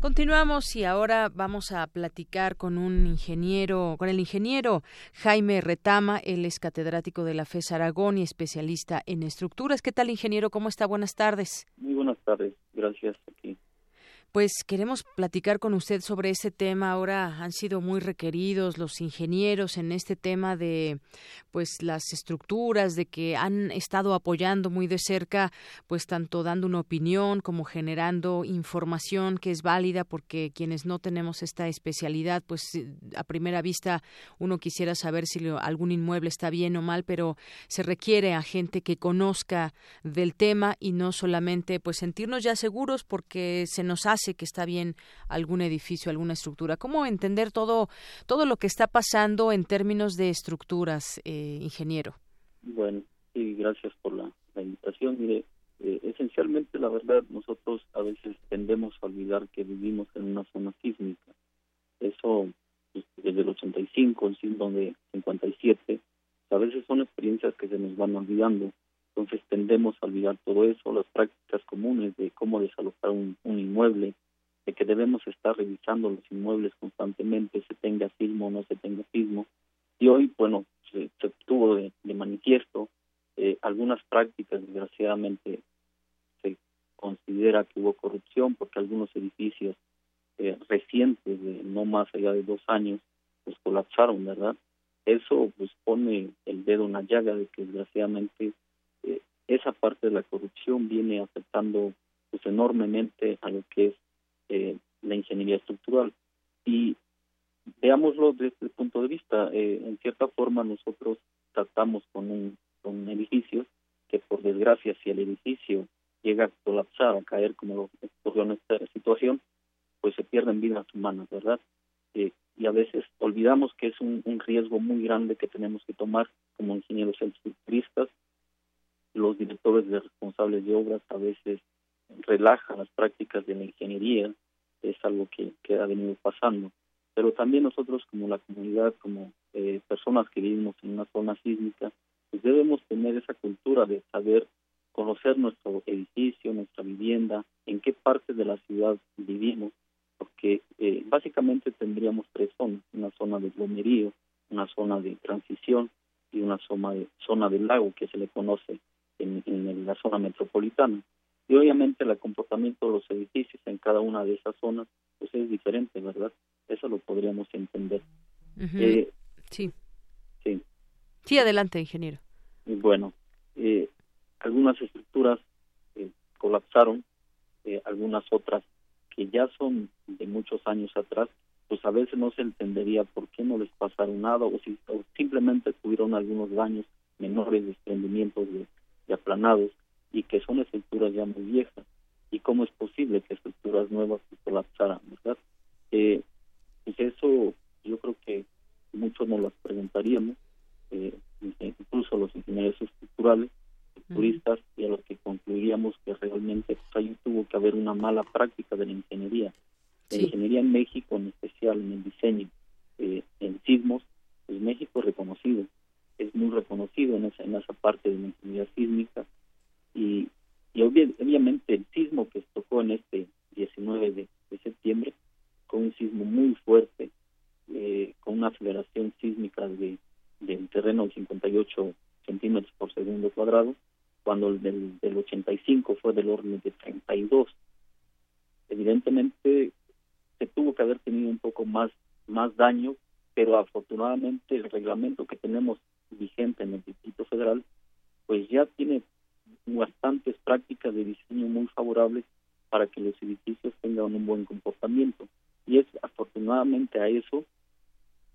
Continuamos y ahora vamos a platicar con un ingeniero, con el ingeniero Jaime Retama, él es catedrático de la FES Aragón y especialista en estructuras. ¿Qué tal, ingeniero? ¿Cómo está? Buenas tardes. Muy buenas tardes, gracias. Aquí pues queremos platicar con usted sobre ese tema. Ahora han sido muy requeridos los ingenieros en este tema de pues las estructuras, de que han estado apoyando muy de cerca, pues tanto dando una opinión como generando información que es válida, porque quienes no tenemos esta especialidad, pues a primera vista uno quisiera saber si algún inmueble está bien o mal, pero se requiere a gente que conozca del tema y no solamente pues sentirnos ya seguros porque se nos hace que está bien algún edificio, alguna estructura. ¿Cómo entender todo, todo lo que está pasando en términos de estructuras, eh, ingeniero? Bueno, sí, gracias por la, invitación. Mire, eh, esencialmente, la verdad, nosotros a veces tendemos a olvidar que vivimos en una zona sísmica. Eso, pues, desde el 85, el de 57, a veces son experiencias que se nos van olvidando entonces tendemos a olvidar todo eso, las prácticas comunes de cómo desalojar un, inmueble, de que debemos estar revisando los inmuebles constantemente, se tenga sismo o no se tenga sismo. Y hoy, bueno, se, tuvo de, manifiesto eh, algunas prácticas, desgraciadamente se considera que hubo corrupción porque algunos edificios eh, recientes, de no más allá de dos años, pues colapsaron, ¿verdad? Eso pues pone el dedo en la llaga de que desgraciadamente esa parte de la corrupción viene afectando pues enormemente a lo que es eh, la ingeniería estructural. Y veámoslo desde este punto de vista eh, en cierta forma nosotros tratamos con un con edificios que por desgracia si el edificio llega a colapsar a caer como lo ocurrió en esta situación pues se pierden vidas humanas verdad eh, y a veces olvidamos que es un, un riesgo muy grande que tenemos que tomar como ingenieros estructuristas los directores de responsables de obras a veces relajan las prácticas de la ingeniería, es algo que, ha venido pasando. Pero también nosotros como la comunidad, como eh, personas que vivimos en una zona sísmica, pues debemos tener esa cultura de saber conocer nuestro edificio, nuestra vivienda, en qué parte de la ciudad vivimos, porque eh, básicamente tendríamos tres zonas, una zona de glomerío, una zona de transición y una zona de, zona del lago que se le conoce en, la zona metropolitana. Y obviamente el comportamiento de los edificios en cada una de esas zonas pues es diferente, ¿verdad? Eso lo podríamos entender. Eh, sí. Sí. Sí, adelante, ingeniero. Bueno, eh, algunas estructuras eh, colapsaron, eh, algunas otras que ya son de muchos años atrás, pues a veces no se entendería por qué no les pasaron nada o si simplemente tuvieron algunos daños menores, desprendimientos de, de aplanados y que son estructuras ya muy viejas y cómo es posible que estructuras nuevas se colapsaran, ¿verdad? Eh, pues eso yo creo que muchos nos las preguntaríamos, eh, incluso los ingenieros estructurales, turistas, y a los que concluiríamos que realmente pues, ahí tuvo que haber una mala práctica de la ingeniería. La ingeniería en México, en especial en el diseño, eh, en sismos, pues México es reconocido, es muy reconocido en esa, en esa parte de la ingeniería sísmica y, y obviamente el sismo que tocó en este 19 de, septiembre fue un sismo muy fuerte, eh, con una aceleración sísmica de del terreno de 58 centímetros por segundo cuadrado, cuando el del, del 85 fue del orden de 32. Evidentemente se tuvo que haber tenido un poco más, más daño, pero afortunadamente el reglamento que tenemos vigente en el Distrito Federal, pues ya tiene bastantes prácticas de diseño muy favorables para que los edificios tengan un buen comportamiento. Y es afortunadamente a eso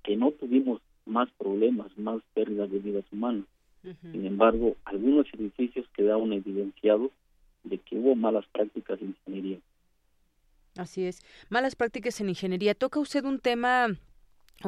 que no tuvimos más problemas, más pérdidas de vidas humanas. Sin embargo, algunos edificios quedaron evidenciados de que hubo malas prácticas en ingeniería. Así es. Malas prácticas en ingeniería. Toca usted un tema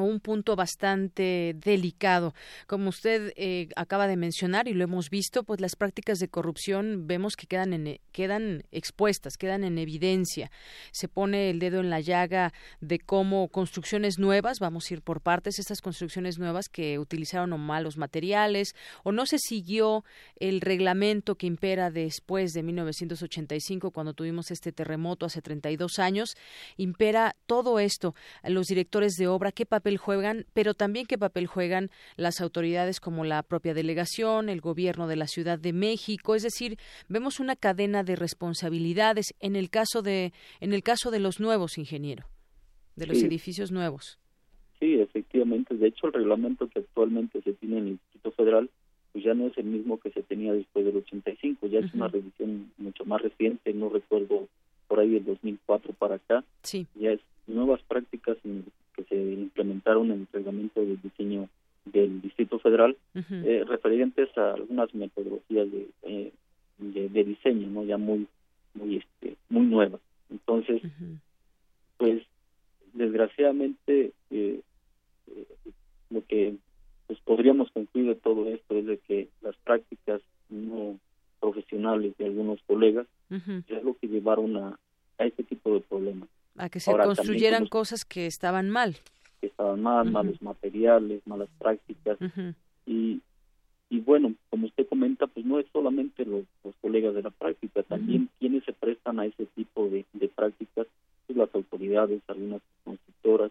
un punto bastante delicado. Como usted eh, acaba de mencionar y lo hemos visto, pues las prácticas de corrupción vemos que quedan, en, quedan expuestas, quedan en evidencia. Se pone el dedo en la llaga de cómo construcciones nuevas, vamos a ir por partes, estas construcciones nuevas que utilizaron o malos materiales o no se siguió el reglamento que impera después de 1985 cuando tuvimos este terremoto hace 32 años, impera todo esto. Los directores de obra, ¿qué papel juegan, pero también qué papel juegan las autoridades como la propia delegación, el gobierno de la Ciudad de México, es decir, vemos una cadena de responsabilidades en el caso de en el caso de los nuevos ingenieros, de los edificios nuevos. Sí, efectivamente, de hecho el reglamento que actualmente se tiene en el Instituto Federal pues ya no es el mismo que se tenía después del 85, ya es una revisión mucho más reciente, no recuerdo por ahí del 2004 para acá, sí. ya es nuevas prácticas en que se implementaron en el reglamento de diseño del Distrito Federal, eh, referentes a algunas metodologías de, eh, de, diseño, no ya muy muy este muy nuevas. Entonces, pues desgraciadamente eh, lo que pues podríamos concluir de todo esto es de que las prácticas no profesionales de algunos colegas es lo que llevaron a, a este tipo de problemas a que se construyeran cosas que estaban mal. Que estaban mal, malos materiales, malas prácticas. y, y bueno, como usted comenta, pues no es solamente los, colegas de la práctica, también quienes se prestan a ese tipo de, de prácticas, pues las autoridades, algunas constructoras.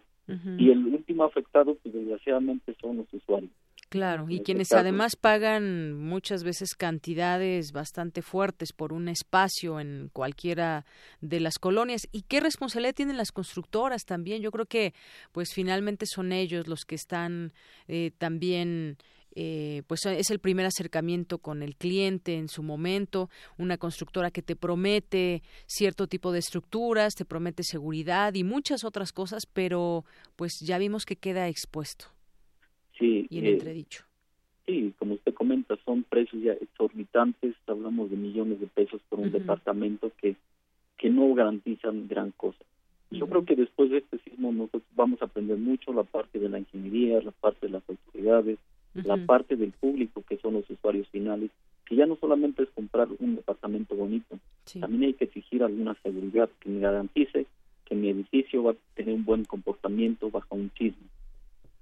Y el último afectado, pues desgraciadamente, son los usuarios. Claro, y quienes además pagan muchas veces cantidades bastante fuertes por un espacio en cualquiera de las colonias. ¿Y qué responsabilidad tienen las constructoras también? Yo creo que, pues finalmente son ellos los que están eh, también eh, pues es el primer acercamiento con el cliente en su momento, una constructora que te promete cierto tipo de estructuras, te promete seguridad y muchas otras cosas, pero pues ya vimos que queda expuesto. Sí, y en entredicho. Sí, como usted comenta, son precios ya exorbitantes, hablamos de millones de pesos por un departamento que, que no garantizan gran cosa. Yo creo que después de este sismo nosotros vamos a aprender mucho la parte de la ingeniería, la parte de las autoridades, la parte del público que son los usuarios finales, que ya no solamente es comprar un departamento bonito, también hay que exigir alguna seguridad que me garantice que mi edificio va a tener un buen comportamiento bajo un sismo.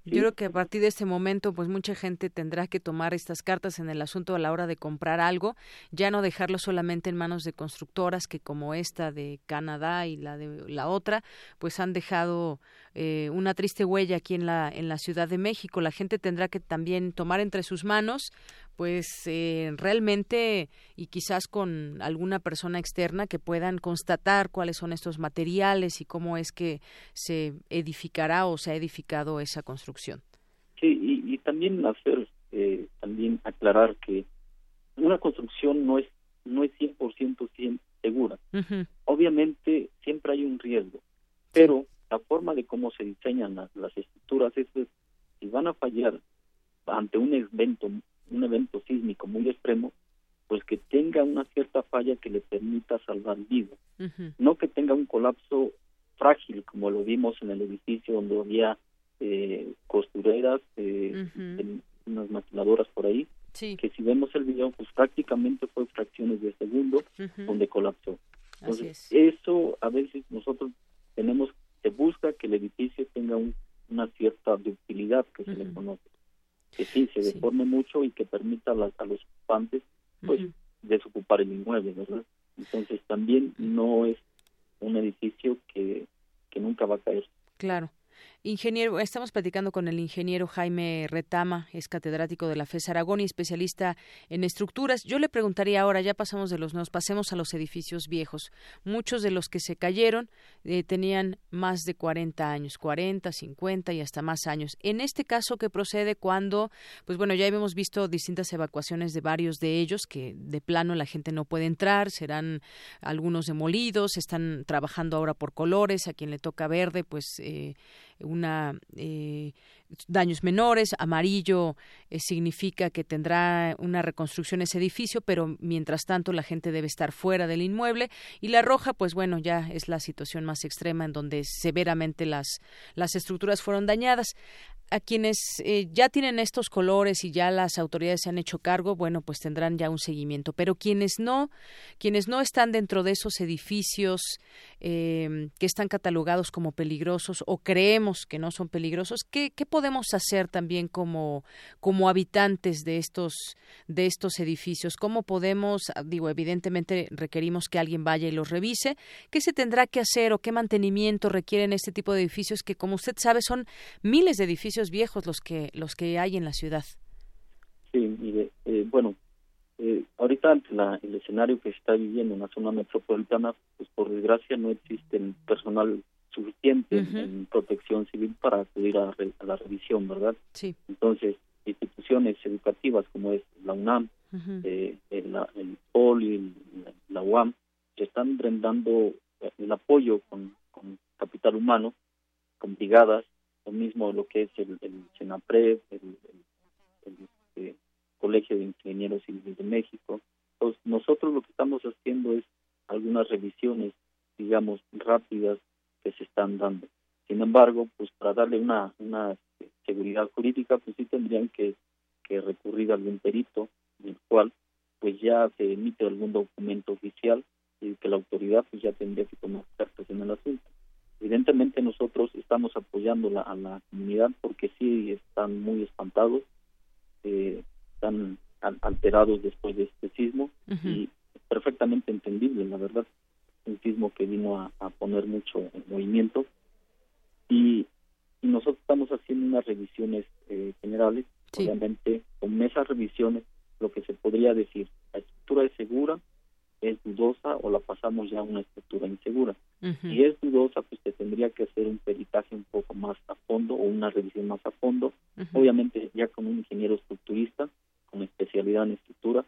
Yo creo que a partir de este momento, pues mucha gente tendrá que tomar estas cartas en el asunto a la hora de comprar algo, ya no dejarlo solamente en manos de constructoras que como esta de Canadá y la de la otra, pues han dejado eh, una triste huella aquí en la en la Ciudad de México. La gente tendrá que también tomar entre sus manos pues eh, realmente y quizás con alguna persona externa que puedan constatar cuáles son estos materiales y cómo es que se edificará o se ha edificado esa construcción. Sí, y, también hacer, eh, también aclarar que una construcción no es no es 100% segura. Obviamente siempre hay un riesgo, pero la forma de cómo se diseñan las, las estructuras es que si van a fallar ante un evento, un evento sísmico muy extremo, pues que tenga una cierta falla que le permita salvar vidas, no que tenga un colapso frágil como lo vimos en el edificio donde había eh, costureras, eh, unas maquiladoras por ahí, que si vemos el video, pues prácticamente fue fracciones de segundo donde colapsó. Entonces, eso a veces nosotros tenemos, se busca que el edificio tenga una cierta ductilidad que se le conoce, que sí, se deforme mucho y que permita a, a los ocupantes, pues, desocupar el inmueble, ¿verdad? Entonces, también no es un edificio que, que nunca va a caer. Claro. Ingeniero, estamos platicando con el ingeniero Jaime Retama, es catedrático de la FES Aragón y especialista en estructuras. Yo le preguntaría ahora, ya pasamos de los nuevos, pasemos a los edificios viejos. Muchos de los que se cayeron eh, tenían más de 40 años, 40, 50 y hasta más años. En este caso, ¿qué procede cuando, pues bueno, ya hemos visto distintas evacuaciones de varios de ellos que de plano la gente no puede entrar, serán algunos demolidos, están trabajando ahora por colores, a quien le toca verde, pues eh, una eh, daños menores, amarillo eh, significa que tendrá una reconstrucción ese edificio, pero mientras tanto la gente debe estar fuera del inmueble y la roja, pues bueno, ya es la situación más extrema en donde severamente las las estructuras fueron dañadas a quienes eh, ya tienen estos colores y ya las autoridades se han hecho cargo, bueno, pues tendrán ya un seguimiento. Pero quienes no, quienes no están dentro de esos edificios eh, que están catalogados como peligrosos o creemos que no son peligrosos, ¿qué, qué hacer también como, como habitantes de estos, de estos edificios? ¿Cómo podemos, digo, evidentemente requerimos que alguien vaya y los revise, ¿qué se tendrá que hacer o qué mantenimiento requieren este tipo de edificios que, como usted sabe, son miles de edificios viejos los que los que hay en la ciudad. Sí, mire, eh, bueno, eh, ahorita ante el escenario que se está viviendo en la zona metropolitana, pues por desgracia no existe personal suficiente en protección civil para acudir a, la revisión, ¿verdad? Sí. Entonces, instituciones educativas como es la UNAM, eh, el, el POL la, UAM, que están brindando el apoyo con, con capital humano, con brigadas lo mismo lo que es el, el el, este, Colegio de Ingenieros Civiles de México. Entonces, nosotros lo que estamos haciendo es algunas revisiones, digamos, rápidas que se están dando. Sin embargo, pues para darle una, una seguridad jurídica, pues sí tendrían que, que recurrir a algún perito, en el cual pues ya se emite algún documento oficial y que la autoridad pues ya tendría que tomar cartas en el asunto. Evidentemente nosotros estamos apoyando a la comunidad porque sí están muy espantados, eh, están alterados después de este sismo y perfectamente entendible, la verdad, un sismo que vino a, poner mucho en movimiento. Y, nosotros estamos haciendo unas revisiones eh, generales, obviamente con esas revisiones lo que se podría decir, la estructura es segura, es dudosa o la pasamos ya a una estructura insegura. Si es dudosa, pues se tendría que hacer un peritaje un poco más a fondo o una revisión más a fondo, obviamente ya con un ingeniero estructurista con especialidad en estructura,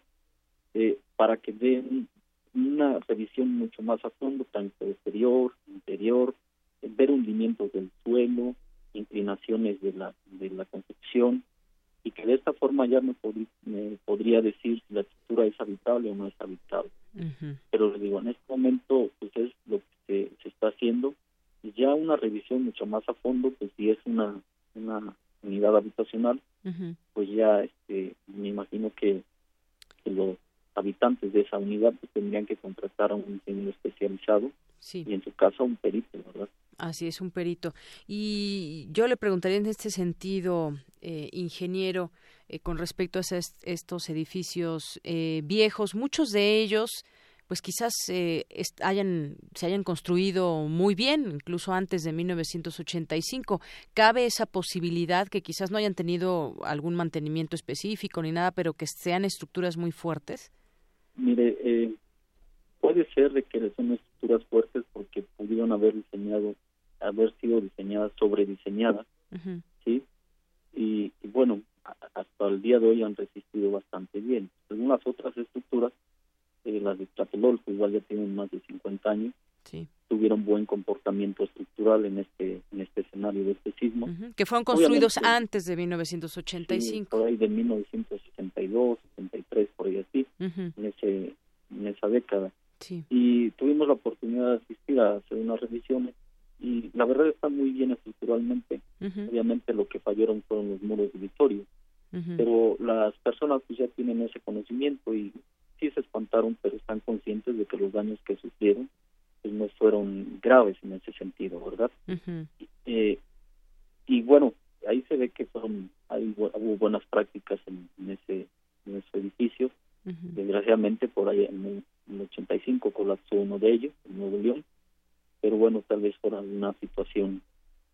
eh, para que den una revisión mucho más a fondo, tanto exterior, interior, ver hundimientos del suelo, inclinaciones de la, de la construcción, y que de esta forma ya me, podría decir si la estructura es habitable o no es habitable. Pero les digo, en este momento pues es lo que se, está haciendo y ya una revisión mucho más a fondo, pues si es una, una unidad habitacional, pues ya este, me imagino que, habitantes de esa unidad pues, tendrían que contratar a un ingeniero especializado y en su caso un perito, ¿verdad? Así es, un perito. Y yo le preguntaría en este sentido, eh, ingeniero, eh, con respecto a estos edificios eh, viejos, muchos de ellos pues quizás hayan, se hayan construido muy bien, incluso antes de 1985. ¿Cabe esa posibilidad que quizás no hayan tenido algún mantenimiento específico ni nada, pero que sean estructuras muy fuertes? Mire, puede ser de que son estructuras fuertes porque pudieron haber diseñado, haber sido diseñadas, sobrediseñadas, ¿sí? y, bueno, hasta el día de hoy han resistido bastante bien. Algunas otras estructuras, eh, Adolfo, igual ya tienen más de 50 años, tuvieron buen comportamiento estructural en este en este escenario de este sismo. Que fueron construidos antes de 1985. por ahí de 1962, 63, por ahí así, en, ese, en esa década. Y tuvimos la oportunidad de asistir a hacer unas revisiones y la verdad está muy bien estructuralmente. Obviamente lo que fallaron fueron los muros divitorios, pero las personas pues ya tienen ese conocimiento y sí se espantaron, pero están conscientes de que los daños que sufrieron pues no fueron graves en ese sentido, ¿verdad? eh, y bueno, ahí se ve que fueron, hay, hubo buenas prácticas en, en ese edificio. Desgraciadamente, por ahí en el, 85 colapsó uno de ellos, en Nuevo León, pero bueno, tal vez fuera una situación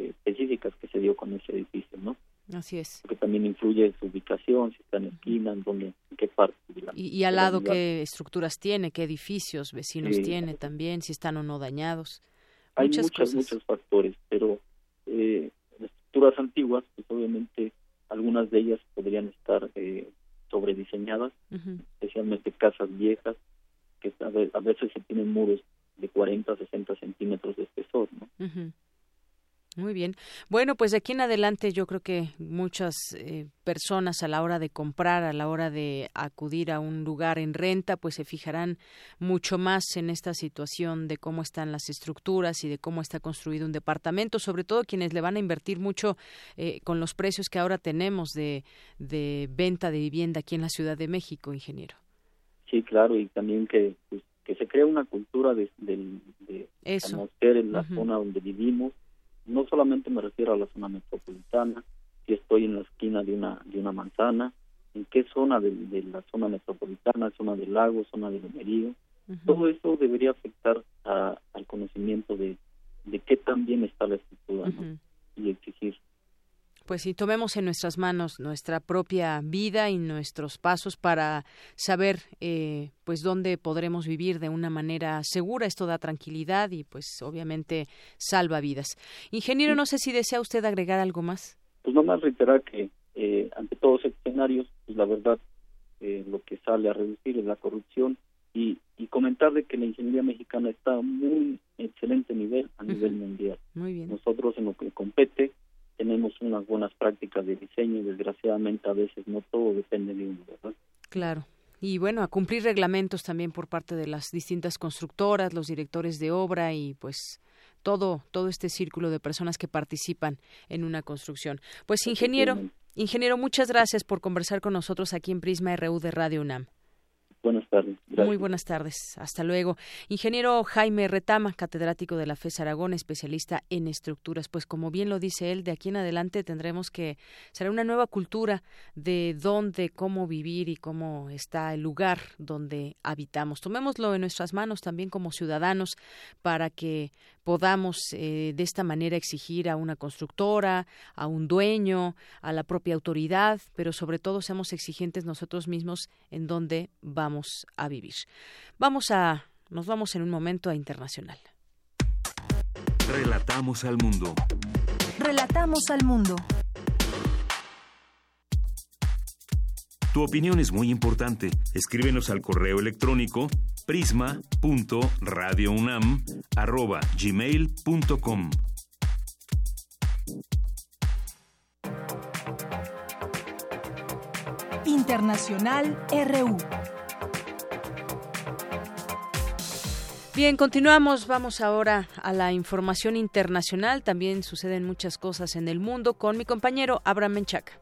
eh, específica que se dio con ese edificio, ¿no? Así es. Porque también influye su ubicación, si está en esquina, en, dónde, en qué parte. y, al lado, qué estructuras tiene, qué edificios vecinos tiene también, si están o no dañados. Hay muchas muchos, muchos factores, pero eh, estructuras antiguas, pues obviamente algunas de ellas podrían estar eh, sobrediseñadas, especialmente casas viejas, que a veces se tienen muros de 40 a 60 centímetros de espesor, ¿no? Muy bien. Bueno, pues de aquí en adelante yo creo que muchas eh, personas a la hora de comprar, a la hora de acudir a un lugar en renta, pues se fijarán mucho más en esta situación de cómo están las estructuras y de cómo está construido un departamento, sobre todo quienes le van a invertir mucho eh, con los precios que ahora tenemos de, de venta de vivienda aquí en la Ciudad de México, ingeniero. Sí, claro, y también que, pues, que se crea una cultura de, de, de conocer en la zona donde vivimos no solamente me refiero a la zona metropolitana, si estoy en la esquina de una de una manzana, en qué zona de, la zona metropolitana, zona del lago, zona del Merío, todo eso debería afectar al conocimiento de, de qué tan bien está la estructura y exigir pues si tomemos en nuestras manos nuestra propia vida y nuestros pasos para saber eh, pues dónde podremos vivir de una manera segura. Esto da tranquilidad y pues obviamente salva vidas. Ingeniero no sé si desea usted agregar algo más. Pues nomás reiterar que eh, ante todos estos escenarios pues la verdad eh, lo que sale a reducir es la corrupción y, y comentar de que la ingeniería mexicana está a muy excelente nivel a nivel mundial. Muy bien. Nosotros en lo que compete tenemos unas buenas prácticas de diseño y desgraciadamente a veces no todo depende de uno, ¿verdad? Claro. Y bueno, a cumplir reglamentos también por parte de las distintas constructoras, los directores de obra y pues todo todo este círculo de personas que participan en una construcción. Pues ingeniero, ingeniero, muchas gracias por conversar con nosotros aquí en Prisma RU de Radio UNAM. Buenas tardes. Muy buenas tardes. Hasta luego. Ingeniero Jaime Retama, catedrático de la FES Aragón, especialista en estructuras. Pues como bien lo dice él, de aquí en adelante tendremos que, será una nueva cultura de dónde, cómo vivir y cómo está el lugar donde habitamos. Tomémoslo en nuestras manos también como ciudadanos para que podamos eh, de esta manera exigir a una constructora, a un dueño, a la propia autoridad, pero sobre todo seamos exigentes nosotros mismos en dónde vamos a vivir. Vamos a, nos vamos en un momento a internacional. Relatamos al mundo. Relatamos al mundo. Tu opinión es muy importante. Escríbenos al correo electrónico prisma.radiounam@gmail.com. Internacional RU. Bien, continuamos. Vamos ahora a la información internacional. También suceden muchas cosas en el mundo con mi compañero Abraham Menchaca.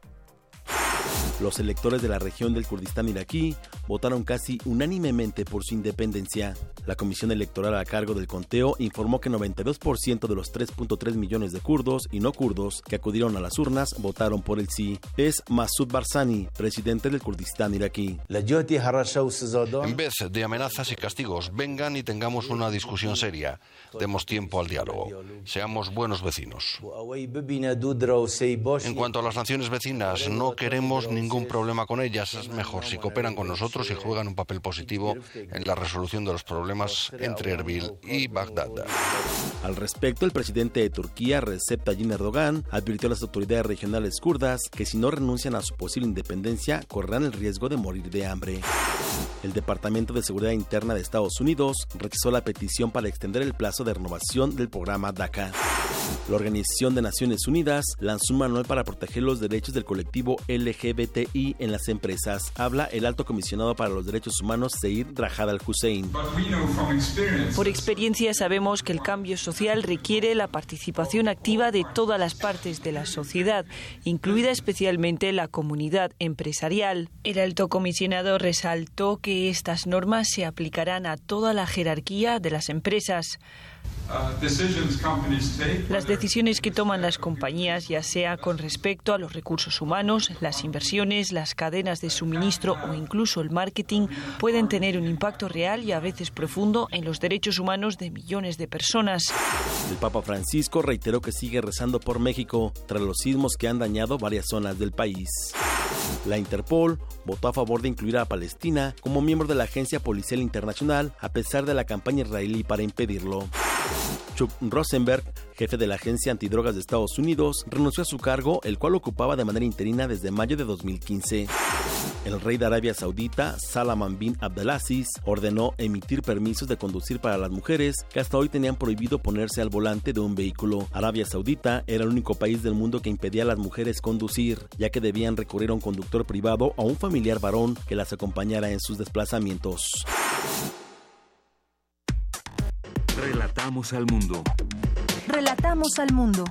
Los electores de la región del Kurdistán iraquí votaron casi unánimemente por su independencia. La Comisión Electoral a cargo del conteo informó que 92% de los 3.3 millones de kurdos y no kurdos que acudieron a las urnas votaron por el sí. Es Masud Barzani, presidente del Kurdistán iraquí. En vez de amenazas y castigos, vengan y tengamos una discusión seria. Demos tiempo al diálogo. Seamos buenos vecinos. En cuanto a las naciones vecinas, no queremos ningún problema con ellas. Es mejor si cooperan con nosotros nosotros y juegan un papel positivo en la resolución de los problemas entre Erbil y Bagdad. Al respecto, el presidente de Turquía, Recep Tayyip Erdogan, advirtió a las autoridades regionales kurdas que si no renuncian a su posible independencia, correrán el riesgo de morir de hambre. El Departamento de Seguridad Interna de Estados Unidos rechazó la petición para extender el plazo de renovación del programa DACA. La Organización de Naciones Unidas lanzó un manual para proteger los derechos del colectivo LGBTI en las empresas. Habla el alto comisionado para los derechos humanos, Seir Rajad al-Hussein. Por experiencia sabemos que el cambio social requiere la participación activa de todas las partes de la sociedad, incluida especialmente la comunidad empresarial. El alto comisionado resaltó que estas normas se aplicarán a toda la jerarquía de las empresas. Las decisiones que toman las compañías, ya sea con respecto a los recursos humanos, las inversiones, las cadenas de suministro o incluso el marketing, pueden tener un impacto real y a veces profundo en los derechos humanos de millones de personas. El Papa Francisco reiteró que sigue rezando por México tras los sismos que han dañado varias zonas del país. La Interpol votó a favor de incluir a Palestina como miembro de la Agencia Policial Internacional a pesar de la campaña israelí para impedirlo. Chuck Rosenberg, jefe de la Agencia Antidrogas de Estados Unidos, renunció a su cargo, el cual ocupaba de manera interina desde mayo de 2015. El rey de Arabia Saudita, Salman bin Abdelaziz, ordenó emitir permisos de conducir para las mujeres que hasta hoy tenían prohibido ponerse al volante de un vehículo. Arabia Saudita era el único país del mundo que impedía a las mujeres conducir, ya que debían recurrir a un conductor privado o a un familiar varón que las acompañara en sus desplazamientos. Relatamos al mundo. Relatamos al mundo.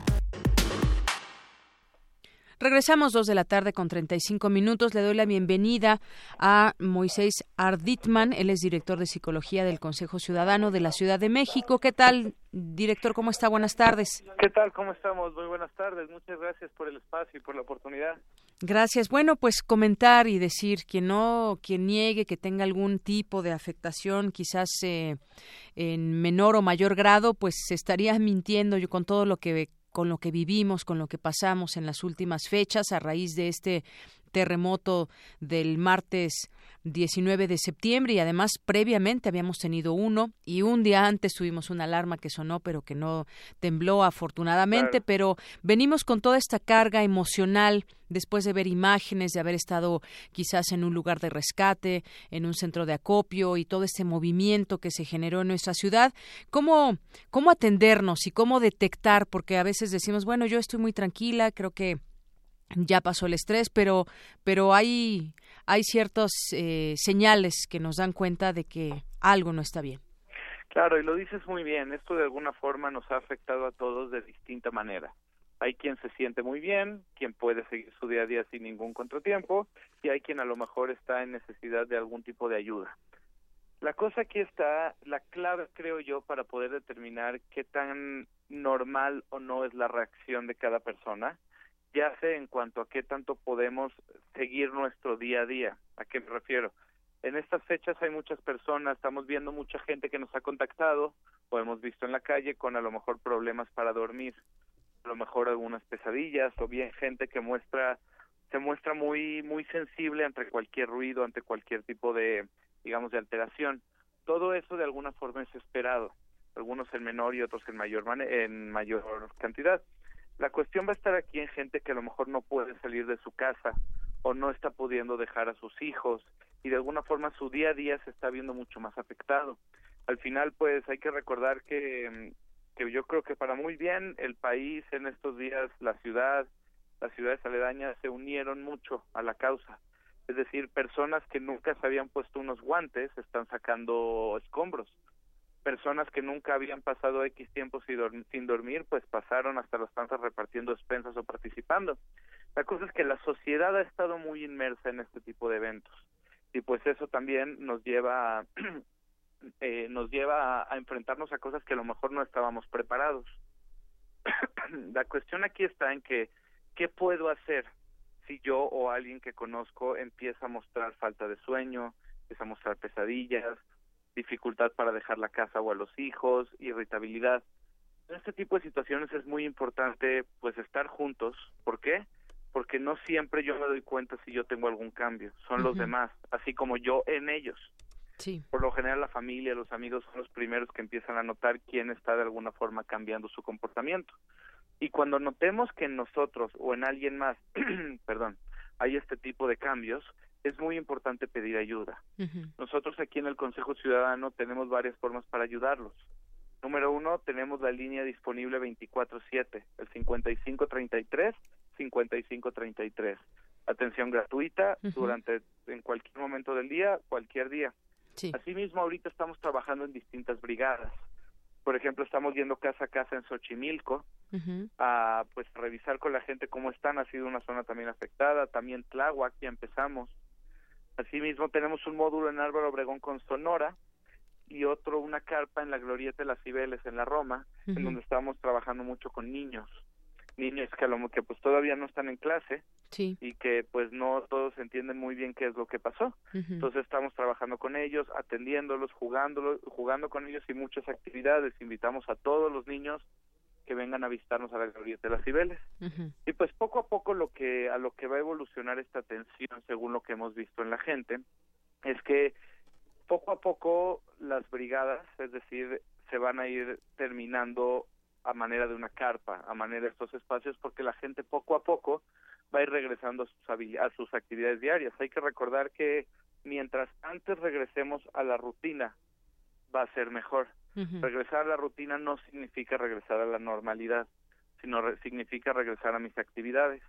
Regresamos dos de la tarde con 35 minutos. Le doy la bienvenida a Moisés Arditman. Él es director de psicología del Consejo Ciudadano de la Ciudad de México. ¿Qué tal, director? ¿Cómo está? Buenas tardes. ¿Qué tal? ¿Cómo estamos? Muy buenas tardes. Muchas gracias por el espacio y por la oportunidad. Gracias. Bueno, pues comentar y decir que no, quien niegue que tenga algún tipo de afectación, quizás eh, en menor o mayor grado, pues se estaría mintiendo yo con todo lo que con lo que vivimos, con lo que pasamos en las últimas fechas a raíz de este terremoto del martes 19 de septiembre y además previamente habíamos tenido uno y un día antes tuvimos una alarma que sonó pero que no tembló afortunadamente, pero venimos con toda esta carga emocional después de ver imágenes, de haber estado quizás en un lugar de rescate, en un centro de acopio y todo este movimiento que se generó en nuestra ciudad, ¿cómo, cómo atendernos y cómo detectar? Porque a veces decimos, bueno, yo estoy muy tranquila, creo que ya pasó el estrés, pero, pero hay, hay ciertas eh, señales que nos dan cuenta de que algo no está bien. Claro, y lo dices muy bien, esto de alguna forma nos ha afectado a todos de distinta manera. Hay quien se siente muy bien, quien puede seguir su día a día sin ningún contratiempo, y hay quien a lo mejor está en necesidad de algún tipo de ayuda. La cosa aquí está, la clave creo yo para poder determinar qué tan normal o no es la reacción de cada persona ya sé en cuanto a qué tanto podemos seguir nuestro día a día. ¿A qué me refiero? En estas fechas hay muchas personas, estamos viendo mucha gente que nos ha contactado o hemos visto en la calle con a lo mejor problemas para dormir, a lo mejor algunas pesadillas o bien gente que muestra se muestra muy muy sensible ante cualquier ruido, ante cualquier tipo de digamos de alteración. Todo eso de alguna forma es esperado, algunos en menor y otros en mayor en mayor cantidad. La cuestión va a estar aquí en gente que a lo mejor no puede salir de su casa o no está pudiendo dejar a sus hijos y de alguna forma su día a día se está viendo mucho más afectado. Al final, pues hay que recordar que, que yo creo que para muy bien el país en estos días, la ciudad, las ciudades aledañas se unieron mucho a la causa. Es decir, personas que nunca se habían puesto unos guantes están sacando escombros personas que nunca habían pasado X tiempo sin dormir, pues pasaron hasta las panzas repartiendo despensas o participando. La cosa es que la sociedad ha estado muy inmersa en este tipo de eventos y pues eso también nos lleva a, eh, nos lleva a, enfrentarnos a cosas que a lo mejor no estábamos preparados. la cuestión aquí está en que qué puedo hacer si yo o alguien que conozco empieza a mostrar falta de sueño, empieza a mostrar pesadillas, dificultad para dejar la casa o a los hijos, irritabilidad. En este tipo de situaciones es muy importante pues estar juntos. ¿Por qué? porque no siempre yo me doy cuenta si yo tengo algún cambio, son los demás, así como yo en ellos. Sí. Por lo general la familia, los amigos son los primeros que empiezan a notar quién está de alguna forma cambiando su comportamiento. Y cuando notemos que en nosotros o en alguien más, perdón, hay este tipo de cambios, es muy importante pedir ayuda. Nosotros aquí en el Consejo Ciudadano tenemos varias formas para ayudarlos. Número uno, tenemos la línea disponible 24/7, el 5533-5533. Atención gratuita durante, en cualquier momento del día, cualquier día. Asimismo, ahorita estamos trabajando en distintas brigadas. Por ejemplo, estamos yendo casa a casa en Xochimilco a pues revisar con la gente cómo están. Ha sido una zona también afectada. También Tláhuac, ya empezamos. Asimismo, tenemos un módulo en Álvaro Obregón con Sonora y otro, una carpa en la Glorieta de las Cibeles, en la Roma, en donde estamos trabajando mucho con niños. Niños que, a lo, que pues todavía no están en clase y que pues no todos entienden muy bien qué es lo que pasó. Entonces estamos trabajando con ellos, atendiéndolos, jugándolos, jugando con ellos y muchas actividades. Invitamos a todos los niños que vengan a visitarnos a la Glorieta de las Cibeles. Y pues poco a poco lo que a lo que va a evolucionar esta atención, según lo que hemos visto en la gente, es que poco a poco las brigadas, es decir, se van a ir terminando a manera de una carpa, a manera de estos espacios, porque la gente poco a poco va a ir regresando a sus, a sus actividades diarias. Hay que recordar que mientras antes regresemos a la rutina, va a ser mejor. Regresar a la rutina no significa regresar a la normalidad, sino significa regresar a mis actividades.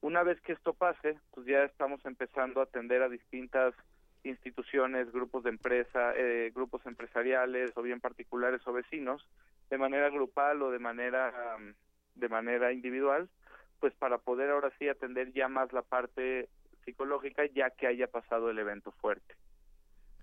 Una vez que esto pase, pues ya estamos empezando a atender a distintas instituciones, grupos de empresa, eh, grupos empresariales o bien particulares o vecinos, de manera grupal o de manera de manera individual, pues para poder ahora sí atender ya más la parte psicológica ya que haya pasado el evento fuerte.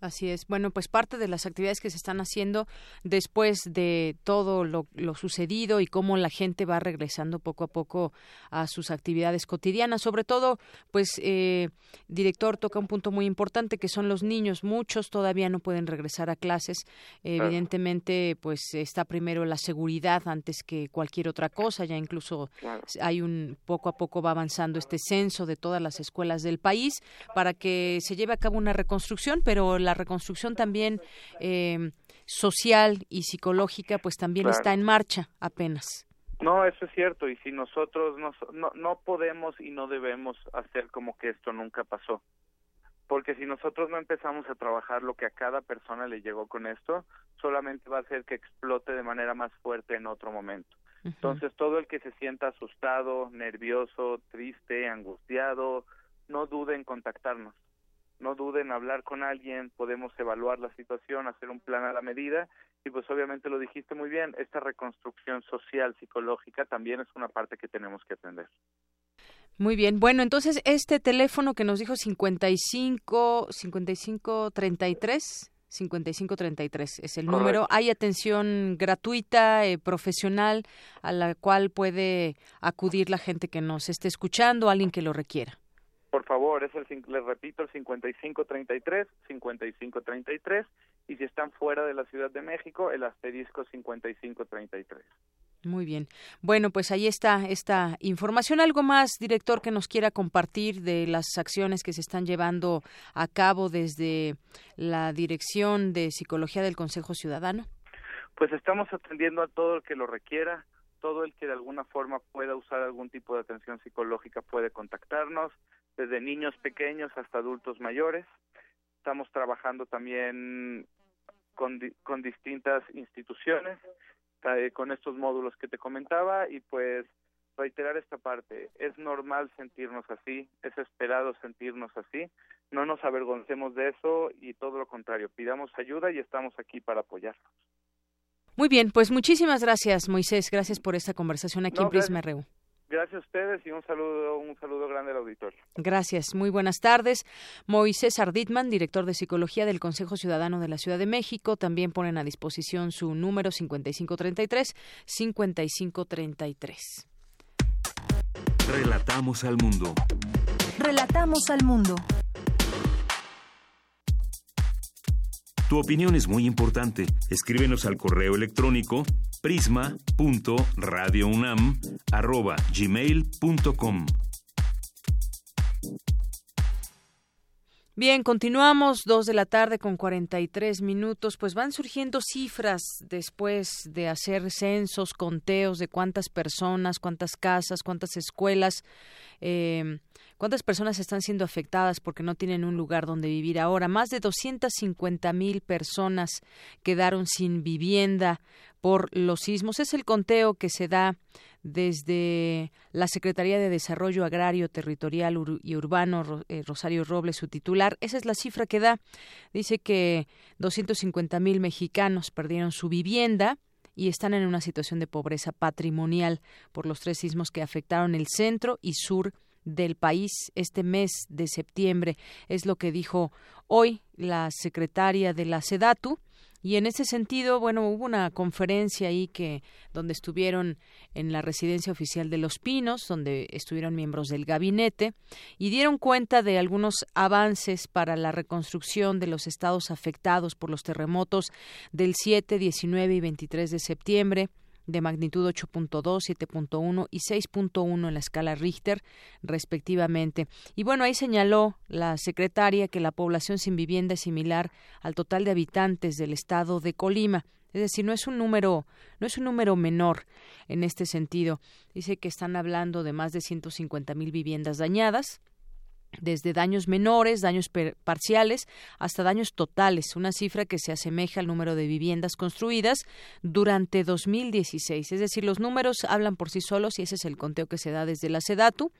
Así es. Bueno, pues parte de las actividades que se están haciendo después de todo lo, sucedido y cómo la gente va regresando poco a poco a sus actividades cotidianas. Sobre todo, pues, eh, director toca un punto muy importante que son los niños. Muchos todavía no pueden regresar a clases. Evidentemente, pues está primero la seguridad antes que cualquier otra cosa. Ya incluso hay un poco a poco va avanzando este censo de todas las escuelas del país para que se lleve a cabo una reconstrucción, pero la reconstrucción también eh, social y psicológica pues también está en marcha apenas. No, eso es cierto y si nosotros no, no, no podemos y no debemos hacer como que esto nunca pasó. Porque si nosotros no empezamos a trabajar lo que a cada persona le llegó con esto, solamente va a hacer que explote de manera más fuerte en otro momento. Entonces, todo el que se sienta asustado, nervioso, triste, angustiado, no dude en contactarnos no duden en hablar con alguien, podemos evaluar la situación, hacer un plan a la medida y pues obviamente lo dijiste muy bien, esta reconstrucción social, psicológica también es una parte que tenemos que atender. Muy bien, bueno, entonces este teléfono que nos dijo 55 55 33 5533 es el número. Hay atención gratuita, eh, profesional, a la cual puede acudir la gente que nos esté escuchando, alguien que lo requiera por favor, es el, les repito, el 5533, 5533, y si están fuera de la Ciudad de México, el asterisco 5533. Muy bien. Bueno, pues ahí está esta información. ¿Algo más, director, que nos quiera compartir de las acciones que se están llevando a cabo desde la Dirección de Psicología del Consejo Ciudadano? Pues estamos atendiendo a todo el que lo requiera, todo el que de alguna forma pueda usar algún tipo de atención psicológica puede contactarnos desde niños pequeños hasta adultos mayores. Estamos trabajando también con, distintas instituciones, eh, con estos módulos que te comentaba y pues reiterar esta parte, es normal sentirnos así, es esperado sentirnos así, no nos avergoncemos de eso y todo lo contrario, pidamos ayuda y estamos aquí para apoyarnos. Muy bien, pues muchísimas gracias Moisés, gracias por esta conversación aquí en Prisma RU. Gracias a ustedes y un saludo, un saludo grande al auditorio. Gracias, muy buenas tardes. Moisés Arditman, director de Psicología del Consejo Ciudadano de la Ciudad de México, también ponen a disposición su número 5533-5533. Relatamos al mundo. Relatamos al mundo. Tu opinión es muy importante. Escríbenos al correo electrónico prisma.radiounam@gmail.com. Bien, continuamos, dos de la tarde con 43 minutos. Pues van surgiendo cifras después de hacer censos, conteos de cuántas personas, cuántas casas, cuántas escuelas. Eh, cuántas personas están siendo afectadas porque no tienen un lugar donde vivir ahora. Más de 250 mil personas quedaron sin vivienda por los sismos. Es el conteo que se da desde la Secretaría de Desarrollo Agrario, Territorial y Urbano, eh, Rosario Robles, su titular. Esa es la cifra que da. Dice que 250 mil mexicanos perdieron su vivienda y están en una situación de pobreza patrimonial por los tres sismos que afectaron el centro y sur del país este mes de septiembre. Es lo que dijo hoy la secretaria de la SEDATU y en ese sentido, bueno, hubo una conferencia ahí que donde estuvieron en la residencia oficial de Los Pinos, donde estuvieron miembros del gabinete y dieron cuenta de algunos avances para la reconstrucción de los estados afectados por los terremotos del 7, 19 y 23 de septiembre de magnitud 8.2, 7.1 y 6.1 en la escala Richter, respectivamente. Y bueno, ahí señaló la secretaria que la población sin vivienda es similar al total de habitantes del estado de Colima. Es decir, no es un número, no es un número menor en este sentido. Dice que están hablando de más de 150 mil viviendas dañadas, desde daños menores, daños parciales, hasta daños totales, una cifra que se asemeja al número de viviendas construidas durante 2016. Es decir, los números hablan por sí solos y ese es el conteo que se da desde la SEDATU.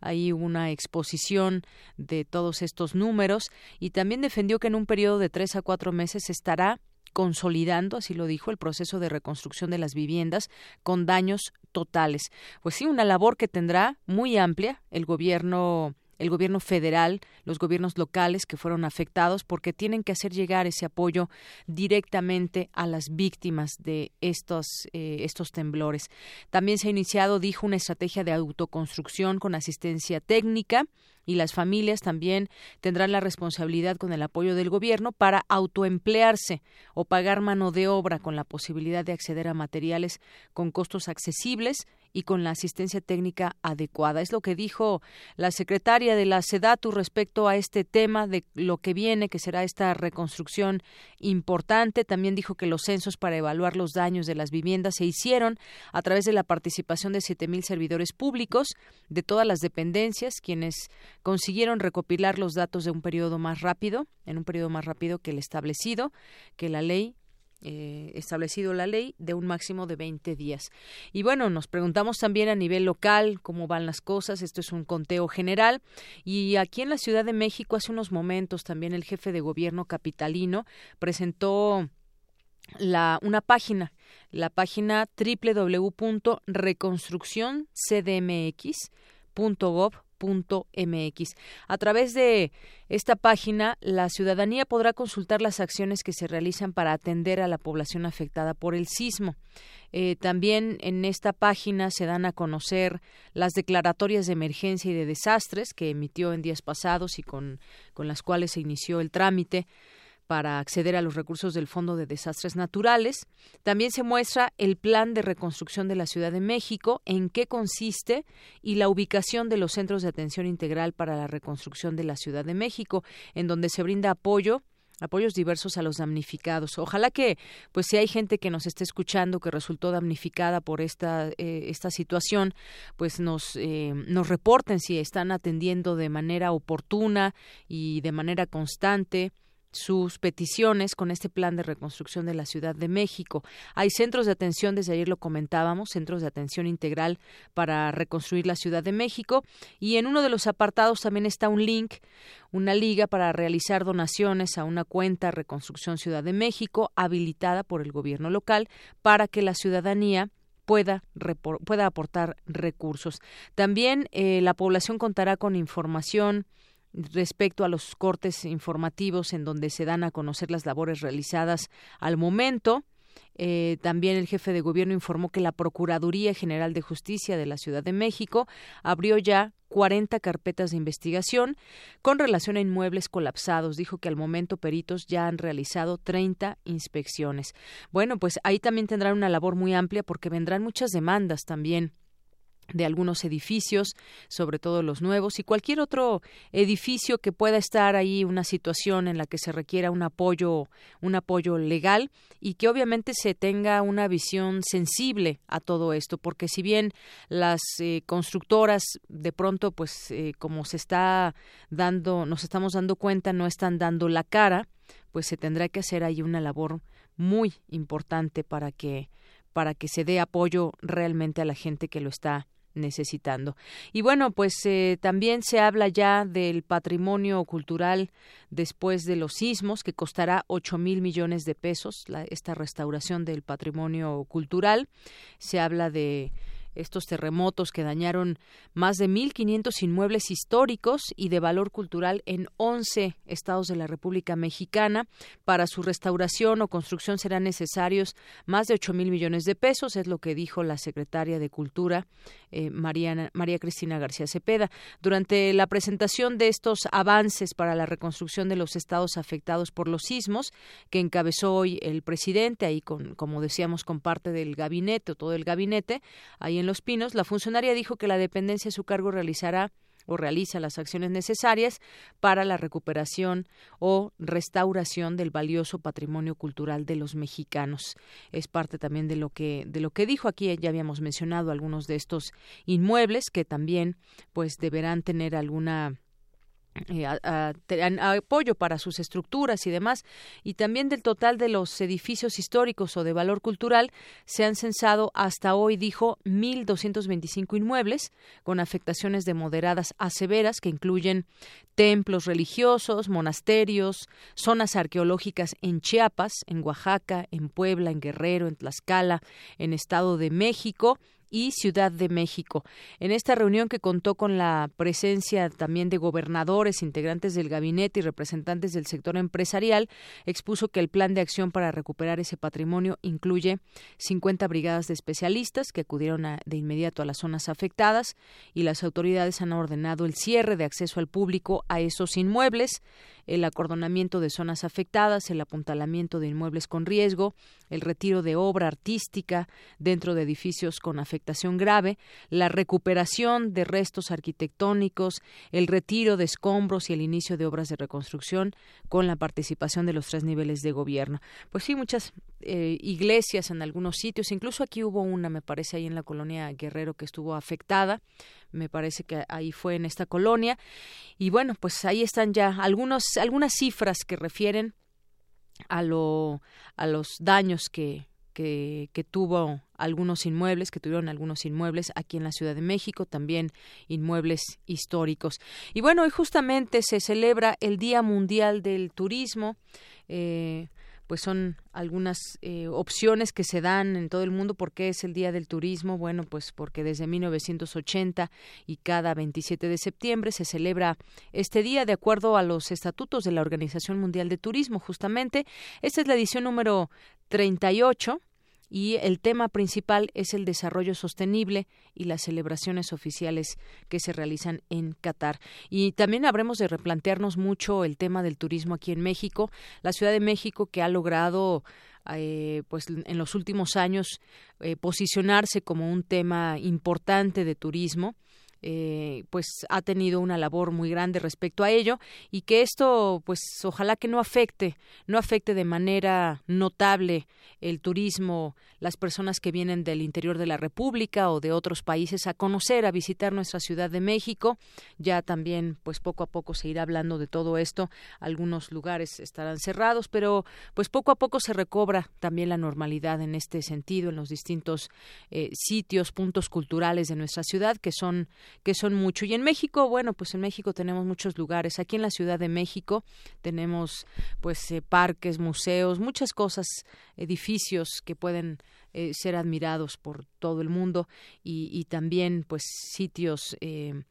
Hay una exposición de todos estos números y también defendió que en un periodo de tres a cuatro meses estará consolidando, así lo dijo, el proceso de reconstrucción de las viviendas con daños totales. Pues sí, una labor que tendrá muy amplia el gobierno el gobierno federal, los gobiernos locales que fueron afectados, porque tienen que hacer llegar ese apoyo directamente a las víctimas de estos, eh, estos temblores. También se ha iniciado, dijo, una estrategia de autoconstrucción con asistencia técnica y las familias también tendrán la responsabilidad con el apoyo del gobierno para autoemplearse o pagar mano de obra con la posibilidad de acceder a materiales con costos accesibles y con la asistencia técnica adecuada. Es lo que dijo la secretaria de la SEDATU respecto a este tema de lo que viene, que será esta reconstrucción importante. También dijo que los censos para evaluar los daños de las viviendas se hicieron a través de la participación de siete mil servidores públicos de todas las dependencias, quienes consiguieron recopilar los datos de un periodo más rápido, en un periodo más rápido que el establecido, que la ley eh, establecido la ley de un máximo de 20 días. Y bueno, nos preguntamos también a nivel local cómo van las cosas. Esto es un conteo general. Y aquí en la Ciudad de México, hace unos momentos, también el jefe de gobierno capitalino presentó la, una página, la página www.reconstruccioncdmx.gov A través de esta página, la ciudadanía podrá consultar las acciones que se realizan para atender a la población afectada por el sismo. Eh, también en esta página se dan a conocer las declaratorias de emergencia y de desastres que emitió en días pasados y con, con las cuales se inició el trámite para acceder a los recursos del Fondo de Desastres Naturales. También se muestra el plan de reconstrucción de la Ciudad de México, en qué consiste y la ubicación de los centros de atención integral para la reconstrucción de la Ciudad de México, en donde se brinda apoyo apoyos diversos a los damnificados. Ojalá que, pues, si hay gente que nos esté escuchando que resultó damnificada por esta eh, esta situación, pues nos eh, nos reporten si están atendiendo de manera oportuna y de manera constante sus peticiones con este plan de reconstrucción de la Ciudad de México. Hay centros de atención, desde ayer lo comentábamos, centros de atención integral para reconstruir la Ciudad de México y en uno de los apartados también está un link, una liga para realizar donaciones a una cuenta Reconstrucción Ciudad de México habilitada por el gobierno local para que la ciudadanía pueda, pueda aportar recursos. También eh, la población contará con información respecto a los cortes informativos en donde se dan a conocer las labores realizadas al momento. Eh, también el jefe de gobierno informó que la Procuraduría General de Justicia de la Ciudad de México abrió ya 40 carpetas de investigación con relación a inmuebles colapsados. Dijo que al momento peritos ya han realizado 30 inspecciones. Bueno, pues ahí también tendrán una labor muy amplia porque vendrán muchas demandas también de algunos edificios, sobre todo los nuevos, y cualquier otro edificio que pueda estar ahí una situación en la que se requiera un apoyo, un apoyo legal y que obviamente se tenga una visión sensible a todo esto, porque si bien las eh, constructoras de pronto, pues eh, como se está dando, nos estamos dando cuenta, no están dando la cara, pues se tendrá que hacer ahí una labor muy importante para que para que se dé apoyo realmente a la gente que lo está necesitando. Y bueno, pues eh, también se habla ya del patrimonio cultural después de los sismos, que costará ocho mil millones de pesos, esta restauración del patrimonio cultural. Se habla de estos terremotos que dañaron más de 1.500 inmuebles históricos y de valor cultural en 11 estados de la República Mexicana. Para su restauración o construcción serán necesarios más de 8 mil millones de pesos, es lo que dijo la secretaria de Cultura, eh, María, María Cristina García Cepeda. Durante la presentación de estos avances para la reconstrucción de los estados afectados por los sismos, que encabezó hoy el presidente, ahí con, como decíamos, con parte del gabinete o todo el gabinete, ahí en Los Pinos, la funcionaria dijo que la dependencia de su cargo realizará o realiza las acciones necesarias para la recuperación o restauración del valioso patrimonio cultural de los mexicanos. Es parte también de lo que de lo que dijo aquí ya habíamos mencionado algunos de estos inmuebles que también pues deberán tener alguna eh, apoyo para sus estructuras y demás, y también del total de los edificios históricos o de valor cultural, se han censado hasta hoy, dijo, 1.225 inmuebles con afectaciones de moderadas a severas que incluyen templos religiosos, monasterios, zonas arqueológicas en Chiapas, en Oaxaca, en Puebla, en Guerrero, en Tlaxcala, en Estado de México, y Ciudad de México. En esta reunión que contó con la presencia también de gobernadores, integrantes del gabinete y representantes del sector empresarial, expuso que el plan de acción para recuperar ese patrimonio incluye 50 brigadas de especialistas que acudieron de inmediato a las zonas afectadas y las autoridades han ordenado el cierre de acceso al público a esos inmuebles el acordonamiento de zonas afectadas, el apuntalamiento de inmuebles con riesgo, el retiro de obra artística dentro de edificios con afectación grave, la recuperación de restos arquitectónicos, el retiro de escombros y el inicio de obras de reconstrucción con la participación de los tres niveles de gobierno. Pues sí, muchas eh, iglesias en algunos sitios, incluso aquí hubo una, me parece, ahí en la colonia Guerrero que estuvo afectada me parece que ahí fue en esta colonia. Y bueno, pues ahí están ya algunos, algunas cifras que refieren a, lo, a los daños que, que, que, tuvo algunos inmuebles, que tuvieron algunos inmuebles aquí en la Ciudad de México, también inmuebles históricos. Y bueno, hoy justamente se celebra el Día Mundial del Turismo. Eh, pues son algunas eh, opciones que se dan en todo el mundo. ¿Por qué es el Día del Turismo? Bueno, pues porque desde 1980 y cada 27 de septiembre se celebra este día de acuerdo a los estatutos de la Organización Mundial de Turismo. Justamente, esta es la edición número 38 y el tema principal es el desarrollo sostenible y las celebraciones oficiales que se realizan en Qatar. Y también habremos de replantearnos mucho el tema del turismo aquí en México. La Ciudad de México que ha logrado eh, pues en los últimos años eh, posicionarse como un tema importante de turismo eh, pues ha tenido una labor muy grande respecto a ello y que esto pues ojalá que no afecte no afecte de manera notable el turismo las personas que vienen del interior de la República o de otros países a conocer a visitar nuestra Ciudad de México. Ya también pues poco a poco se irá hablando de todo esto. Algunos lugares estarán cerrados pero pues poco a poco se recobra también la normalidad en este sentido en los distintos eh, sitios puntos culturales de nuestra ciudad que son que son mucho. Y en México, bueno, pues en México tenemos muchos lugares. Aquí en la Ciudad de México tenemos pues eh, parques, museos, muchas cosas, edificios que pueden eh, ser admirados por todo el mundo y, y también pues sitios eh,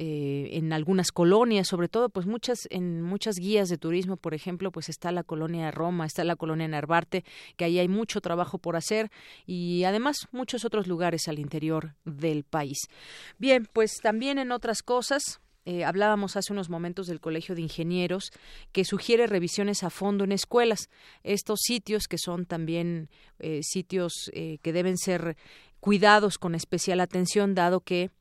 eh, en algunas colonias, sobre todo, pues muchas, en muchas guías de turismo, por ejemplo, pues está la colonia Roma, está la colonia Narvarte, que ahí hay mucho trabajo por hacer y además muchos otros lugares al interior del país. Bien, pues también en otras cosas, eh, hablábamos hace unos momentos del Colegio de Ingenieros que sugiere revisiones a fondo en escuelas. Estos sitios que son también eh, sitios que deben ser cuidados con especial atención, dado que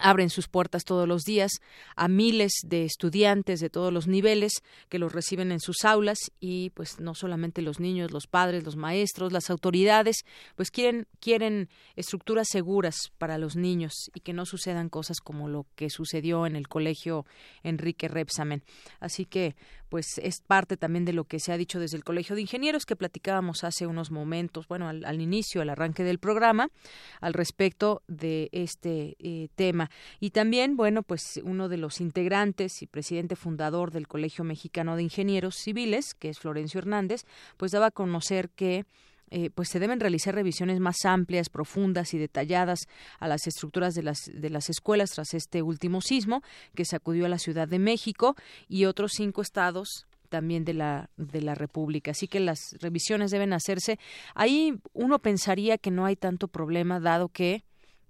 abren sus puertas todos los días a miles de estudiantes de todos los niveles que los reciben en sus aulas y pues no solamente los niños, los padres, los maestros, las autoridades, pues quieren quieren estructuras seguras para los niños y que no sucedan cosas como lo que sucedió en el colegio Enrique Repsamen. Así que pues es parte también de lo que se ha dicho desde el Colegio de Ingenieros que platicábamos hace unos momentos, bueno, al, inicio, al arranque del programa, al respecto de este eh, tema. Y también, bueno, pues uno de los integrantes y presidente fundador del Colegio Mexicano de Ingenieros Civiles, que es Florencio Hernández, pues daba a conocer que eh, pues se deben realizar revisiones más amplias, profundas y detalladas a las estructuras de las, de las escuelas tras este último sismo que sacudió a la Ciudad de México y otros cinco estados también de la de la República. Así que las revisiones deben hacerse. Ahí uno pensaría que no hay tanto problema dado que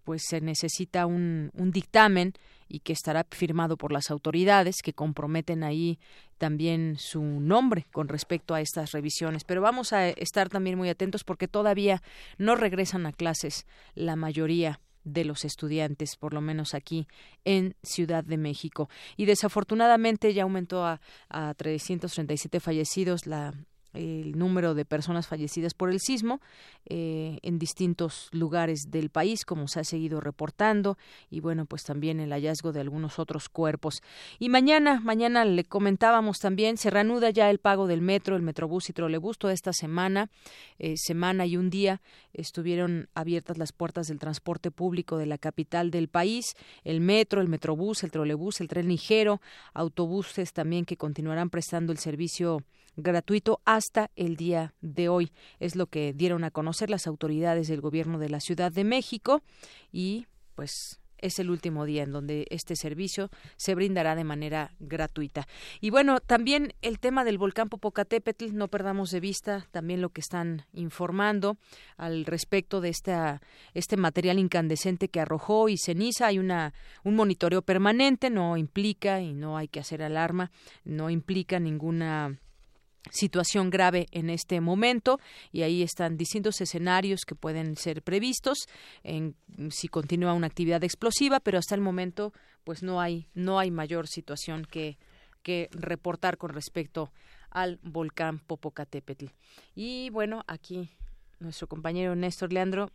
pues se necesita un, un dictamen y que estará firmado por las autoridades que comprometen ahí también su nombre con respecto a estas revisiones. Pero vamos a estar también muy atentos porque todavía no regresan a clases la mayoría de los estudiantes, por lo menos aquí en Ciudad de México. Y desafortunadamente ya aumentó a, a 337 fallecidos la el número de personas fallecidas por el sismo eh, en distintos lugares del país, como se ha seguido reportando, y bueno, pues también el hallazgo de algunos otros cuerpos. Y mañana, mañana le comentábamos también, se reanuda ya el pago del metro, el metrobús y trolebús toda esta semana, eh, semana y un día estuvieron abiertas las puertas del transporte público de la capital del país, el metro, el metrobús, el trolebús, el tren ligero, autobuses también que continuarán prestando el servicio gratuito hasta el día de hoy. Es lo que dieron a conocer las autoridades del gobierno de la Ciudad de México y pues es el último día en donde este servicio se brindará de manera gratuita. Y bueno, también el tema del volcán Popocatépetl, no perdamos de vista también lo que están informando al respecto de esta, este material incandescente que arrojó y ceniza. Hay una, un monitoreo permanente, no implica, y no hay que hacer alarma, no implica ninguna situación grave en este momento y ahí están distintos escenarios que pueden ser previstos en si continúa una actividad explosiva pero hasta el momento pues no hay no hay mayor situación que que reportar con respecto al volcán Popocatépetl. Y bueno aquí nuestro compañero Néstor Leandro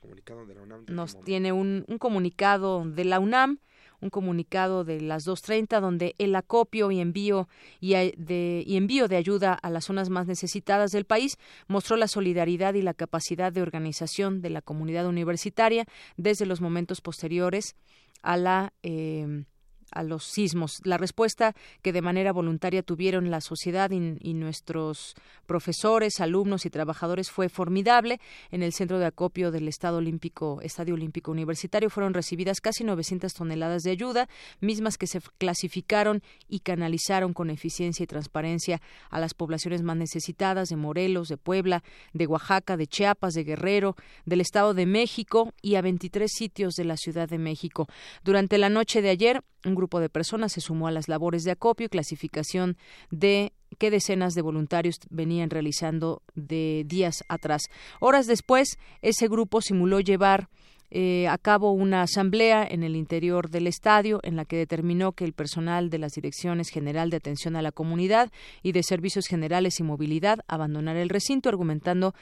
nos tiene un, un comunicado de la UNAM un comunicado de las 2.30 donde el acopio y envío y, de, y envío de ayuda a las zonas más necesitadas del país mostró la solidaridad y la capacidad de organización de la comunidad universitaria desde los momentos posteriores a la eh, a los sismos. La respuesta que de manera voluntaria tuvieron la sociedad y, nuestros profesores, alumnos y trabajadores fue formidable. En el centro de acopio del Estado Olímpico, Estadio Olímpico Universitario fueron recibidas casi 900 toneladas de ayuda, mismas que se clasificaron y canalizaron con eficiencia y transparencia a las poblaciones más necesitadas de Morelos, de Puebla, de Oaxaca, de Chiapas, de Guerrero, del Estado de México y a 23 sitios de la Ciudad de México. Durante la noche de ayer, grupo de personas se sumó a las labores de acopio y clasificación de que decenas de voluntarios venían realizando de días atrás. Horas después, ese grupo simuló llevar eh, a cabo una asamblea en el interior del estadio en la que determinó que el personal de las Direcciones General de Atención a la Comunidad y de Servicios Generales y Movilidad abandonara el recinto, argumentando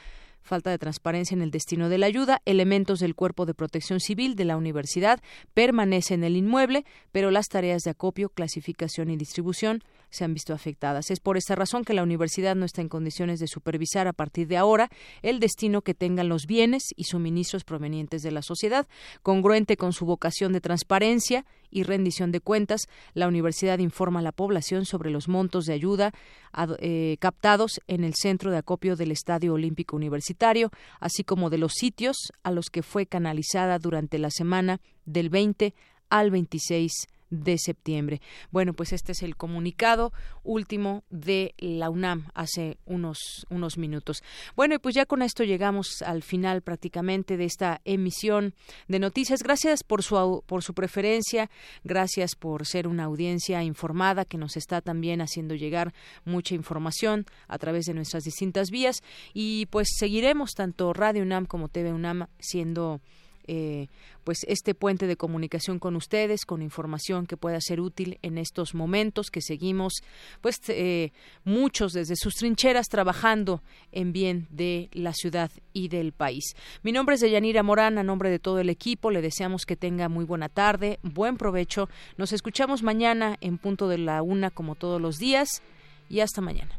falta de transparencia en el destino de la ayuda, elementos del Cuerpo de Protección Civil de la Universidad permanecen en el inmueble, pero las tareas de acopio, clasificación y distribución se han visto afectadas. Es por esta razón que la universidad no está en condiciones de supervisar a partir de ahora el destino que tengan los bienes y suministros provenientes de la sociedad. Congruente con su vocación de transparencia y rendición de cuentas, la universidad informa a la población sobre los montos de ayuda eh, captados en el centro de acopio del Estadio Olímpico Universitario, así como de los sitios a los que fue canalizada durante la semana del 20 al 26 de septiembre. Bueno, pues este es el comunicado último de la UNAM hace unos, unos minutos. Bueno, y pues ya con esto llegamos al final prácticamente de esta emisión de noticias. Gracias por su, por su preferencia, gracias por ser una audiencia informada que nos está también haciendo llegar mucha información a través de nuestras distintas vías y pues seguiremos tanto Radio UNAM como TV UNAM siendo eh, pues este puente de comunicación con ustedes, con información que pueda ser útil en estos momentos que seguimos, pues eh, muchos desde sus trincheras trabajando en bien de la ciudad y del país. Mi nombre es Deyanira Morán, a nombre de todo el equipo, le deseamos que tenga muy buena tarde, buen provecho. Nos escuchamos mañana en punto de la una como todos los días y hasta mañana.